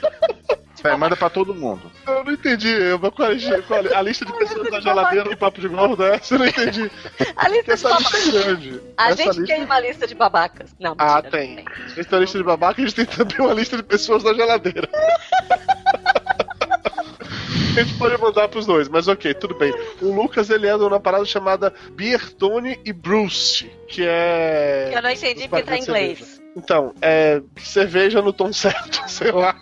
Vai, manda pra todo mundo. Eu não entendi, Eva. Qual é a- qual é a lista de pessoas da geladeira do papo de gordo é essa? Eu não entendi. A lista Porque de essa babacas. lista é grande. A Essa gente lista... tem uma lista de babacas. Não, Ah, mentira, tem. não Se tem a lista de babaca, a gente tem também uma lista de pessoas da geladeira. A gente pode mandar pros dois, mas ok, tudo bem. O Lucas, ele anda numa parada chamada Biertone e Bruce, que é... Eu não entendi porque tá em inglês. Então, é cerveja no tom certo, sei lá.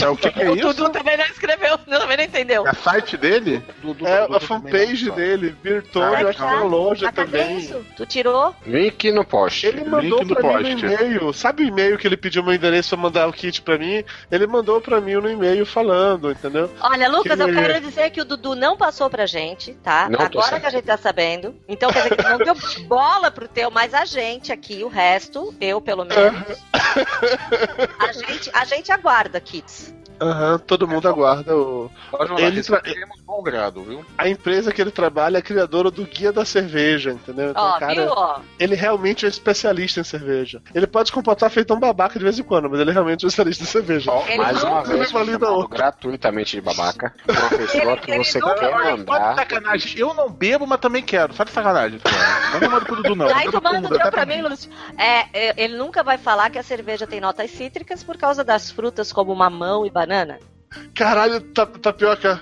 É, o que, que é o isso? Dudu também não escreveu, também não entendeu. É o site dele? É a fanpage dele, Biertone, Ah, eu acho que tem uma loja cadê também. isso? Tu tirou? Link no post. Ele mandou Link no pra mim no post. e-mail. Sabe o e-mail que ele pediu meu endereço pra mandar o kit pra mim? Ele mandou pra mim no e-mail falando, entendeu? Olha, Lucas, eu Que- quero dizer que o Dudu não passou pra gente, tá? Não Agora que a gente tá sabendo. Então quer dizer que não deu bola pro teu, mas a gente aqui, o resto, eu pelo menos. a, gente, a gente aguarda kits. Aham, todo mundo aguarda. O... Mandar, Ele tra- recebemos bom grado, viu? A empresa que ele trabalha é a criadora do Guia da Cerveja, entendeu? Então, Ó, cara, viu? Ele realmente é especialista em cerveja. Ele pode se comportar feito um babaca de vez em quando, mas ele é realmente especialista em cerveja. ele Mais uma vez, gratuitamente de babaca. Professor, que você quer vai- Pode de mandar. sacanagem. Eu não bebo, mas também quero. Só de sacanagem. Não manda pro Dudu, não. Dudu, pra mim, Lúcio. É, é, ele nunca vai falar que a cerveja tem notas cítricas por causa das frutas como mamão e banana. Caralho, ta- tapioca.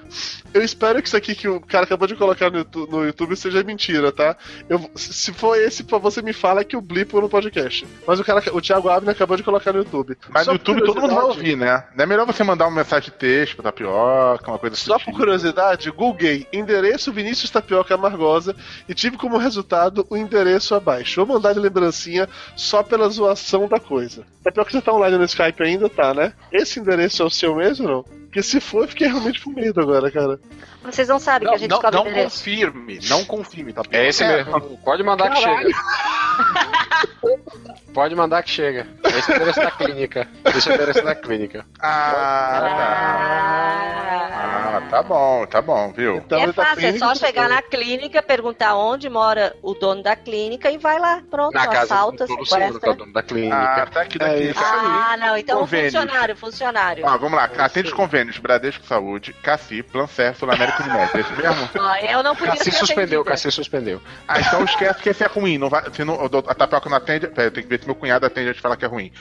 Eu espero que isso aqui que o cara acabou de colocar no, no YouTube seja mentira, tá? Eu, se for esse, você me fala que eu blipo no podcast. Mas o cara, o Thiago Abner acabou de colocar no YouTube. Mas Só no YouTube todo mundo vai ouvir, né? Não é melhor você mandar uma mensagem de texto pra tapioca, uma coisa assim. Só por curiosidade, googlei endereço Vinícius Tapioca Amargosa e tive como resultado o endereço abaixo. Vou mandar de lembrancinha só pela zoação da coisa. Tapioca, você tá online no Skype ainda? Tá, né? Esse endereço é o seu mesmo ou não? Porque se for, eu fiquei realmente com medo agora, cara. Vocês não sabem que Não, a gente não, descobre não endereço. confirme, não confirme, tá? É esse mesmo. Pode mandar que chega. Pode mandar que chega. Esse é o endereço da clínica. Esse é o endereço da clínica. Ah, Ah. tá. Ah, tá bom, tá bom, viu? Então, é tá fácil, é clínico, só tá chegar na clínica, perguntar onde mora o dono da clínica e vai lá. Pronto, Na casa assalta, do senhor, que é o dono da Ah, clínica. tá aqui É daqui. isso. Ah, não, então o Convênios. funcionário, funcionário. Ah, vamos lá. Atende os convênios. Bradesco Saúde, Cassi, Plancer, Sul América Unimed. É isso mesmo? Ó, eu não podia Cassi suspendeu. Cassi suspendeu. Ah, então esquece que esse é ruim. Não vai, se não, a tapioca não atende. Pera, eu tenho que ver se meu cunhado atende antes de falar que é ruim.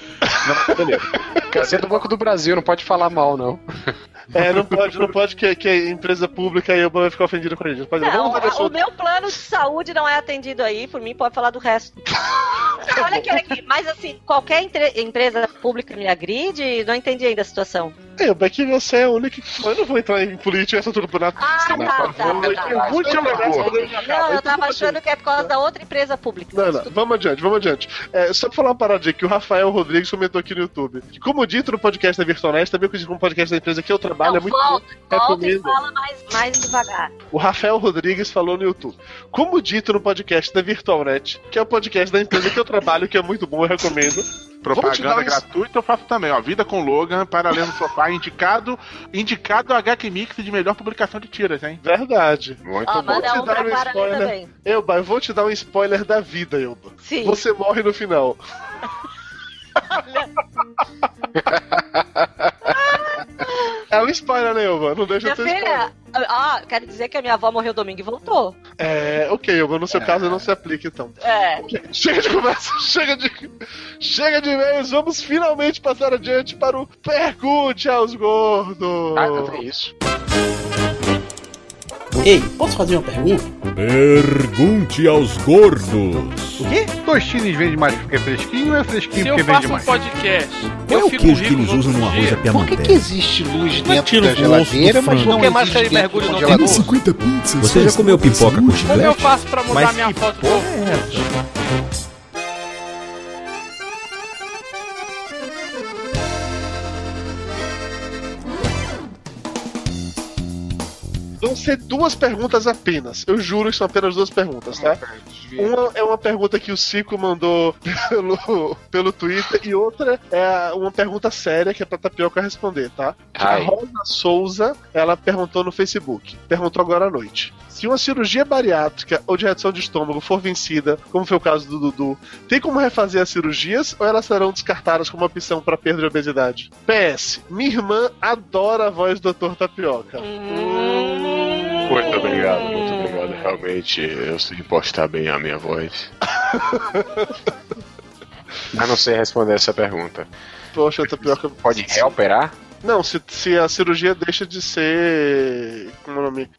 Não, beleza. Cassi é do Banco do Brasil, não pode falar mal, não. É, não pode, não pode que, que a empresa pública aí vai ficar ofendida com a gente. Pode, Não, o assunto. meu plano de saúde não é atendido aí, por mim pode falar do resto. olha aqui, olha aqui, mas assim, qualquer empresa pública me agride, não entendi ainda a situação. Eu, é que você é a única que. Eu não vou entrar em política essa altura do campeonato. Ah, tá, tá, tá. Muito amor. Não, eu tava achando que é por causa da outra empresa pública. Não, não, vamos adiante, vamos adiante. É, só pra falar uma paradinha que o Rafael Rodrigues comentou aqui no YouTube. Que, como dito no podcast da Virtualnet, também conhecido como podcast da empresa que eu trabalho, Não, é muito volta, bom. volta e fala mais, mais devagar. O Rafael Rodrigues falou no YouTube. Como dito no podcast da Virtualnet, que é o podcast da empresa que eu trabalho, que é muito bom, eu recomendo. Propaganda um- gratuita eu faço também, ó. Vida com Logan, Paralelo no Sofá, indicado, indicado HQ Mix de melhor publicação de tiras, hein? Verdade. Muito Ó, bom. Vou te um dar um spoiler. Elba, eu vou te dar um spoiler da vida, Elba. Sim. Você morre no final. é um spoiler, né, Elba? Não deixa de ser spoiler. filha, ó, quero dizer que a minha avó morreu domingo e voltou. É, ok, Elba, no seu caso não se aplica então. É. Chega de conversa, chega de. Chega de e-mails, vamos finalmente passar adiante para o Pergunte aos Gordos! Ah, não tem isso. Ei, posso fazer uma pergunta? Pergunte aos gordos. O quê? Tostines vende mais porque é fresquinho ou é fresquinho Se eu porque vende faço um mais? podcast, Qual é eu o fico queijo que rico eles no usam no arroz dia. à Por que, que existe luz Mas dentro tira da o do geladeira, mas frango. não Por que mais existe tem mergulho dentro do no congelador? tabu? 50 pizzas. Você já comeu pipoca com Como eu chiclete? faço pra mudar Mas minha que foto do Vão ser duas perguntas apenas. Eu juro que são apenas duas perguntas, tá? Uma é uma pergunta que o Cico mandou pelo, pelo Twitter e outra é uma pergunta séria que é pra Tapioca responder, tá? A. Rosa Souza, ela perguntou no Facebook. Perguntou agora à noite. Se uma cirurgia bariátrica ou de redução de estômago for vencida, como foi o caso do Dudu, tem como refazer as cirurgias ou elas serão descartadas como opção para perda de obesidade? PS, minha irmã adora a voz do Dr. Tapioca. Muito obrigado, muito obrigado. Realmente, eu sei postar bem a minha voz. Mas não sei responder essa pergunta. Poxa, Tapioca. Pode reoperar? Não, se, se a cirurgia deixa de ser. Como é o nome?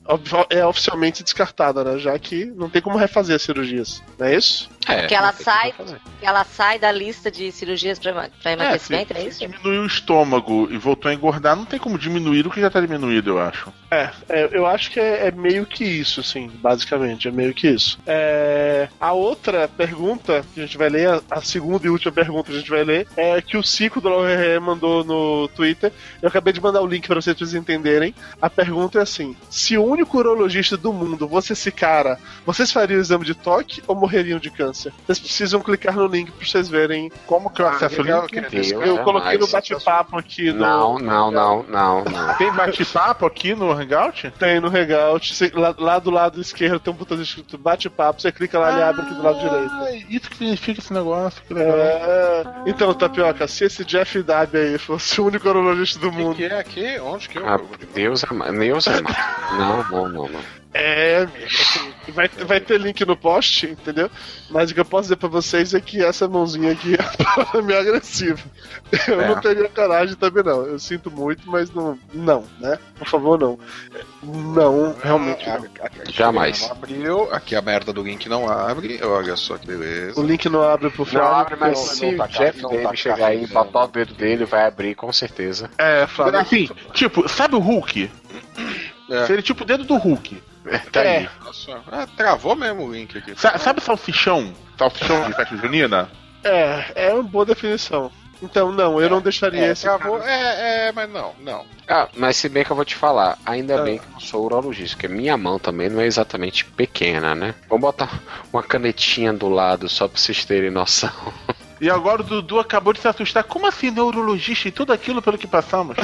É oficialmente descartada, né? Já que não tem como refazer as cirurgias. Não é isso? É, Que ela sai, que ela sai da lista de cirurgias pra, ema- pra emagrecimento, se, é, se isso? diminuiu o estômago e voltou a engordar, não tem como diminuir o que já tá diminuído, eu acho. É, é, eu acho que é, é meio que isso, assim, basicamente. É meio que isso. É, a outra pergunta que a gente vai ler, a, a segunda e última pergunta que a gente vai ler, é que o Cico do LRE mandou no Twitter. Eu acabei de mandar o link para vocês entenderem. A pergunta é assim: se o único urologista do mundo fosse esse cara, vocês fariam o exame de toque ou morreriam de câncer? Vocês precisam clicar no link para vocês verem. Como que eu acesso o link? Deus, Eu coloquei no bate-papo aqui no. Não, não, não, não, não. Tem bate-papo aqui no Hangout? Tem no Hangout, você- lá, lá do lado esquerdo tem um botão escrito bate-papo, você clica lá e abre aqui do lado direito. Ah, Isso que significa esse negócio, que legal. É, então, Tapioca, se esse Jeff Dab aí fosse o único urologista do O que, mundo. que é aqui? Onde que eu. Ah, Deus amado. Deus amado. Não, não, não, não. É, amigo, assim, vai, vai ter link no post, entendeu? Mas o que eu posso dizer pra vocês é que essa mãozinha aqui é meio agressiva. Eu É. não teria coragem também, não. Eu sinto muito, mas não, não, né? Por favor, não. Não, realmente Ah, não. aqui- aqui Jamais. Não abriu, aqui a merda do link não abre. Olha só que beleza. O link não abre pro Não Flávio. abre, mas se tá o Jeff não dele tá chegar aí e botar o dedo dele, vai abrir com certeza. É, Flávio. Assim, tipo, sabe o Hulk? É. Seria tipo o dedo do Hulk. Tá É. aí. Nossa, ah, travou mesmo o link aqui. Sa- sabe salsichão? Salsichão de festa junina? É, é uma boa definição. Então, não, eu não deixaria É, esse. travou, cara. é, é, mas não, não. Ah, mas se bem que eu vou te falar, ainda Ah. bem que eu não sou urologista, porque minha mão também não é exatamente pequena, né? Vou botar uma canetinha do lado só pra vocês terem noção. E agora o Dudu acabou de se assustar. Como assim neurologista e tudo aquilo pelo que passamos?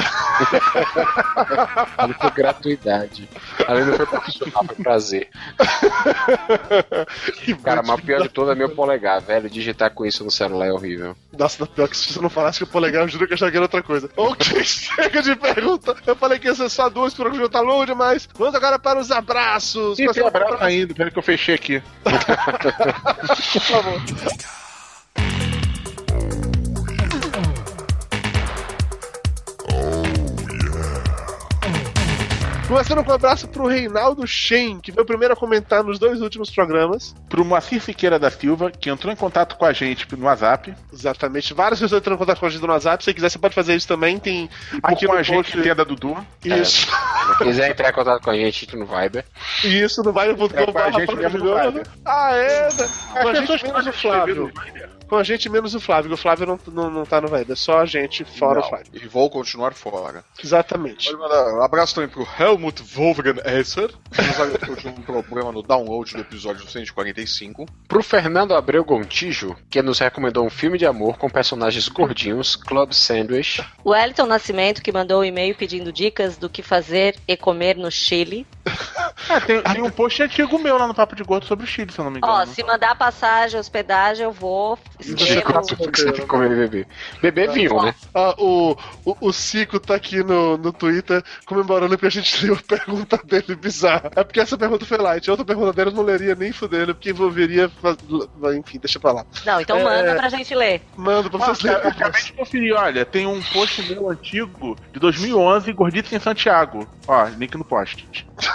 Ali foi gratuidade. Ali não foi profissional, foi prazer. Cara, mas o pior de tudo é meu polegar, velho. Digitar com isso no celular é horrível. Nossa, pior que se você não falasse que o polegar, eu juro que eu achava que era outra coisa. Ok, chega de pergunta. Eu falei que ia ser só duas, porque o jogo tá longo demais. Vamos agora para os abraços. Ih, tem abraço ainda, peraí que eu fechei aqui. por favor. Começando com um abraço pro Reinaldo Shen, que foi o primeiro a comentar nos dois últimos programas. Pro Moacir Siqueira da Silva, que entrou em contato com a gente no WhatsApp. Exatamente. Várias pessoas entrando em contato com a gente no WhatsApp. Se você quiser, você pode fazer isso também. Tem Aqui com no a gente, post. tem a da Dudu. Isso. Se quiser entrar em contato com a gente, entra no Viber. Isso, no Viber.com. É, com a gente mesmo no Viber. Ah, é? né? A As gente pessoas podem Flávio. Com a gente menos o Flávio. O Flávio não, não, não tá no Viber. É só a gente fora o Não, Flávio. E vou continuar fora. Exatamente. Pode mandar um abraço também pro Helmut Wolfgang Esser, que nos alertou de um problema no download do episódio 145. Pro Fernando Abreu Gontijo, que nos recomendou um filme de amor com personagens gordinhos, Club Sandwich. O Wellington Nascimento, que mandou um e-mail pedindo dicas do que fazer e comer no Chile. Ah, tem, tem um post antigo meu lá no Papo de Gordo sobre o Chile, se eu não me engano. Ó, se mandar passagem, hospedagem, eu vou. Escrevo. O que você tem que comer e beber? Beber vinho, né? Ah, o, o, o Cico tá aqui no, no Twitter comemorando porque a gente leu a pergunta dele bizarra. É porque essa pergunta foi light. Outra pergunta dele eu não leria nem fudendo, porque envolveria. Enfim, deixa pra lá. Não, então É. manda pra gente ler. Mando pra Ah, vocês lerem. acabei de conferir, olha, tem um post meu antigo de 2011, Gordito em Santiago. Ó, link no post.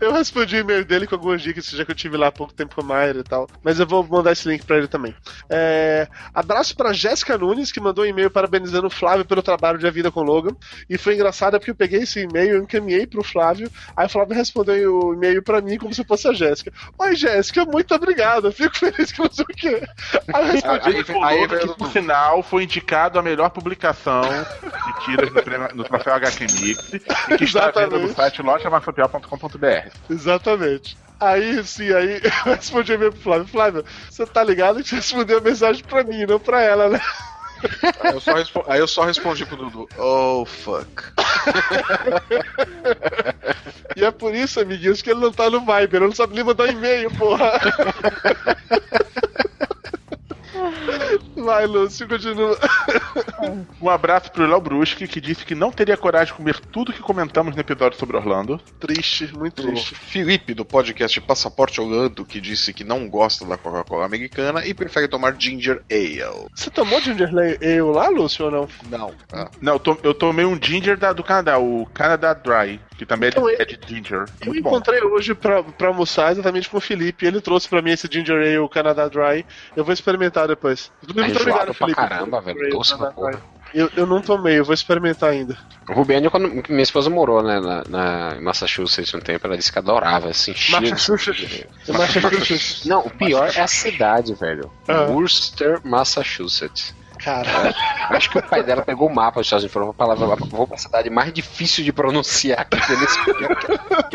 Eu respondi o e-mail dele com algumas dicas, já que eu tive lá há pouco tempo com o Maier e tal. Mas eu vou mandar esse link pra ele também. É, abraço pra Jéssica Nunes, que mandou um e-mail parabenizando o Flávio pelo trabalho de A Vida com o Logan. E foi engraçado porque eu peguei esse e-mail, eu encaminhei pro Flávio, aí o Flávio respondeu o e-mail pra mim como se fosse a Jéssica. Oi, Jéssica, muito obrigado, eu fico feliz que não sei o quê. Aí eu respondi. Aí- aí que, por sinal, foi indicado a melhor publicação de tiras no, prêmio- no troféu HQ Mix e que está à venda no site lojamarsopial.com.br. Exatamente. Aí, sim, aí eu respondi e-mail pro Flávio. Flávio, você tá ligado que você respondeu a mensagem pra mim, não pra ela, né? Aí eu só, respo- aí eu só respondi pro Dudu: Oh, fuck. E é por isso, amiguinhos, que ele não tá no Viber, ele não sabe nem mandar e-mail, porra. Vai, Lúcio, continua. Um abraço pro Léo Bruschi, que disse que não teria coragem de comer tudo que comentamos no episódio sobre Orlando. Triste, muito O triste. Felipe, do podcast Passaporte Orlando, que disse que não gosta da Coca-Cola americana e prefere tomar ginger ale. Você tomou Ginger Ale lá, Lúcio, ou não? Não. Ah, Não, eu, to- eu tomei um ginger da- do Canadá, o Canada Dry, que também é de, Então, eu- é de ginger. Eu Muito bom. encontrei hoje pra, pra almoçar exatamente com o Felipe. Ele trouxe pra mim esse Ginger Ale Canada Dry. Eu vou experimentar depois. É Muito obrigado, pra Felipe. caramba, velho. Doce pra Canada porra. Eu, eu não tomei, eu vou experimentar ainda. O Rubiane, quando minha esposa morou né, na, na- em Massachusetts um tempo, ela disse que adorava, assim, Massachusetts. Massachusetts. Não, o pior é a cidade, velho. Ah. Worcester, Massachusetts. Caralho. Acho que o pai dela pegou o mapa dos Estados Unidos e falou: vou pra, lá, vou pra cidade mais difícil de pronunciar aqui nesse que,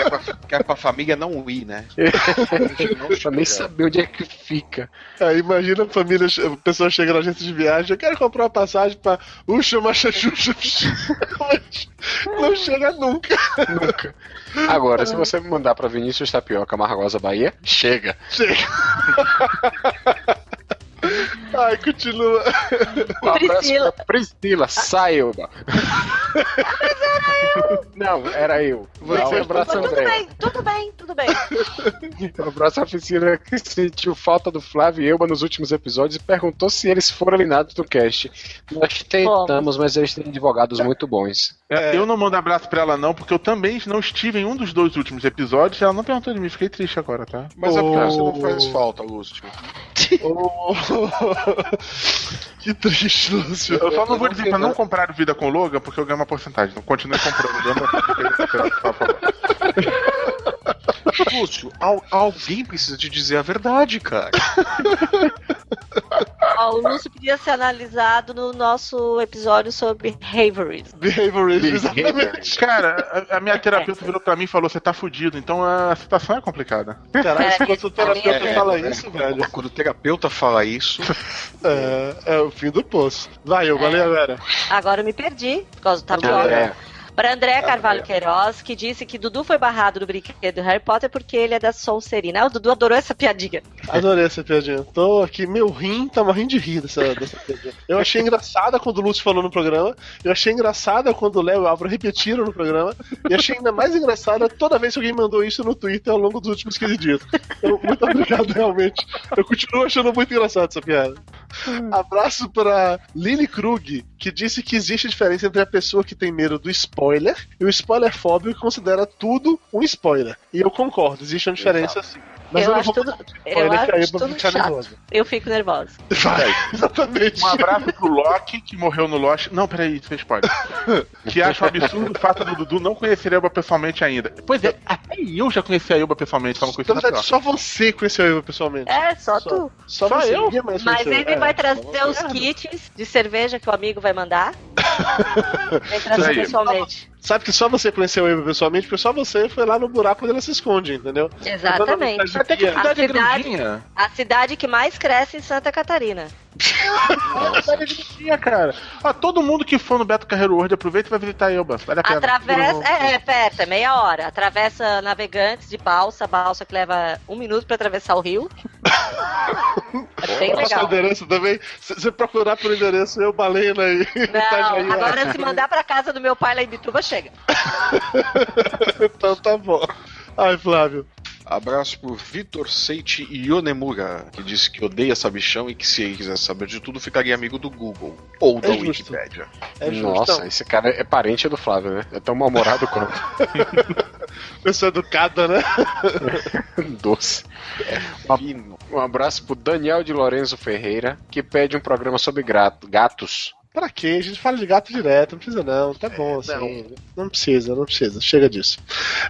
é pra, que é pra família não ir, né? pra nem saber onde é que fica. Aí imagina a família, a pessoa chega na agência de viagem, eu quero comprar uma passagem pra Uxa, Massachusetts. Não chega nunca. Nunca. Agora, se você me mandar pra Vinícius Tapioca, Margosa, Bahia, chega. Chega. Ai, continua. Um abraço Priscila. pra Priscila, Sailba. Não, era eu. Você, Não, um abraço, Mas tudo André. bem, tudo bem, tudo bem. Um abraço à Priscila que sentiu falta do Flávio e Elba nos últimos episódios e perguntou se eles foram eliminados do cast. Nós tentamos, mas eles têm advogados muito bons. É, Eu não mando abraço pra ela, não, porque eu também não estive em um dos dois últimos episódios. Ela não perguntou de mim, fiquei triste agora, tá? Mas é porque você não Oh. faz falta, Lúcio. Oh. que triste, Lúcio. Eu só não vou dizer pra não comprar Vida com o Logan, porque eu ganho uma porcentagem. Então continue comprando. Lúcio, al- alguém precisa te dizer a verdade, cara. Ó, o Lúcio podia ser analisado no nosso episódio sobre Haverism. Behaviorism, exatamente. Cara, a, a minha terapeuta virou pra mim e falou: você tá fudido, então a situação é complicada. Caralho, se fosse o terapeuta É, fala é, isso, velho, Quando o terapeuta fala isso, é, é o fim do poço. Vai, eu, valeu, Vera. Agora eu me perdi, por causa do tapioca. Para André Carvalho Queiroz, que disse que Dudu foi barrado do brinquedo do Harry Potter porque ele é da Sonserina. Ah, o Dudu adorou essa piadinha. Adorei essa piadinha. Tô aqui, meu rim tá morrendo de rir dessa, dessa piadinha. Eu achei engraçada quando o Lúcio falou no programa. Eu achei engraçada quando o Léo e o Álvaro repetiram no programa. E achei ainda mais engraçada toda vez que alguém mandou isso no Twitter ao longo dos últimos 15 dias. Então, muito obrigado, realmente. Eu continuo achando muito engraçado essa piada. Abraço pra Lily Krug, que disse que existe diferença entre a pessoa que tem medo do spoiler e o spoiler fóbico que considera tudo um spoiler. E eu concordo, existe uma diferença sim. Mas Eu eu, acho tudo- eu aí acho eu vou tudo chato. nervoso. Eu fico nervosa. Vai, exatamente. Um abraço pro Loki, que morreu no Lost. Não, peraí, isso fez spoiler. Que acha um absurdo o fato do Dudu não conhecer a Elba pessoalmente ainda. Pois é, até eu já conheci a Elba pessoalmente, só não conheci Na a verdade, pior. só você conheceu eu pessoalmente. É, só, Só- tu. Só, só eu? Mas conheceu. ele É, vai trazer os kits de cerveja que o amigo vai mandar. Vai trazer pessoalmente. Sabe que só você conheceu eu pessoalmente, porque só você foi lá no buraco onde ela se esconde, entendeu? Exatamente. Até que a A cidade é. A cidade que mais cresce em Santa Catarina. A cidade grandinha, cara. Ah, todo mundo que for no Beto Carreiro World aproveita e vai visitar Elba. Vale a pena. Atravessa. É, é perto, é meia hora. Atravessa navegantes de balsa, balsa que leva um minuto pra atravessar o rio. É bem Nossa, o legal. endereço também. Se você procurar por endereço, eu balena aí. Não, agora se mandar pra casa do meu pai lá em Bituba, chega. então tá bom. Ai, Flávio. Abraço pro Vitor Seiti Yonemura, que disse que odeia sabichão e que se ele quisesse saber de tudo, ficaria amigo do Google ou da É justo. Wikipédia. É justo. Nossa, Então, esse cara é parente do Flávio, né? É tão mal-humorado quanto pessoa educada, né? doce. Fino. Um abraço pro Daniel de Lorenzo Ferreira, que pede um programa sobre gatos. Pra quê? A gente fala de gato direto, não precisa não, tá bom assim. Não, precisa, não precisa, chega disso.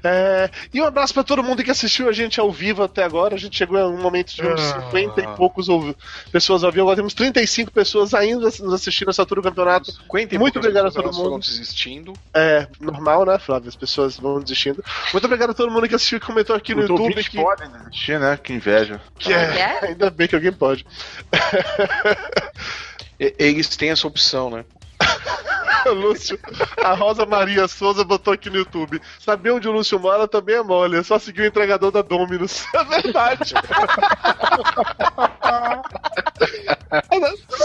É, e um abraço pra todo mundo que assistiu a gente ao vivo até agora. A gente chegou a um momento de uns Ah. 50 e poucos ouvi- pessoas ao vivo. Agora temos 35 pessoas ainda nos assistindo nessa altura do campeonato. 50 e Muito obrigado a todo mundo. foram desistindo. É normal, né, Flávio? As pessoas vão desistindo. Muito obrigado a todo mundo que assistiu e comentou aqui no YouTube. ouvintes Que, podem desistir, né? Que inveja. que é, É? ainda bem que alguém pode. Eles têm essa opção, né? Lúcio, a Rosa Maria Souza botou aqui no YouTube. Saber onde o Lúcio mora também é mole, é só seguir o entregador da Dominus. É verdade.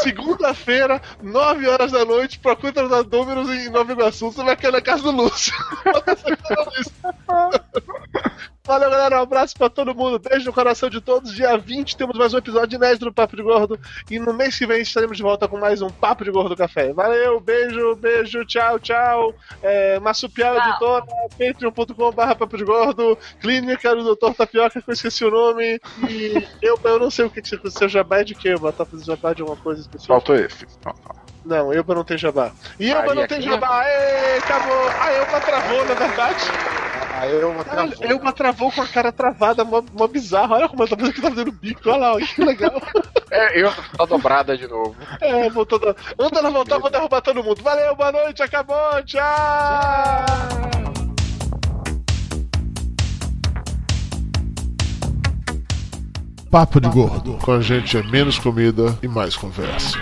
Segunda-feira, 9 horas da noite, procura dar números em Nova Iguaçu, você vai cair na casa do Lúcio. Valeu, galera. Um abraço pra todo mundo. Beijo no coração de todos. Dia 20 temos mais um episódio inédito do Papo de Gordo. E no mês que vem estaremos de volta com mais um Papo de Gordo Café. Valeu, beijo, beijo, tchau, tchau. É, Massupial Tchau. Editora, patreon.com.br Papo de Gordo, Clínica do Dr. Tapioca, que eu esqueci o nome. E eu, eu não sei o que que você seu jabá é de quê? Tá fazendo jabá de alguma coisa específica? Faltou esse. Não, não. Não, Elba não tem jabá. E Elba Maria não tem jabá. Aê, acabou. A Elba travou, na verdade. Aí eu vou Caralho, Elba travou com a cara travada, mó, mó bizarro. Olha como ela tá fazendo que tá fazendo bico. Olha lá, olha que legal. É, eu tá dobrada de novo. É, voltou. Da... Anda ela voltar, vou derrubar todo mundo. Valeu, boa noite, acabou. Tchau. Papo de Gordo. Com a gente é menos comida e mais conversa.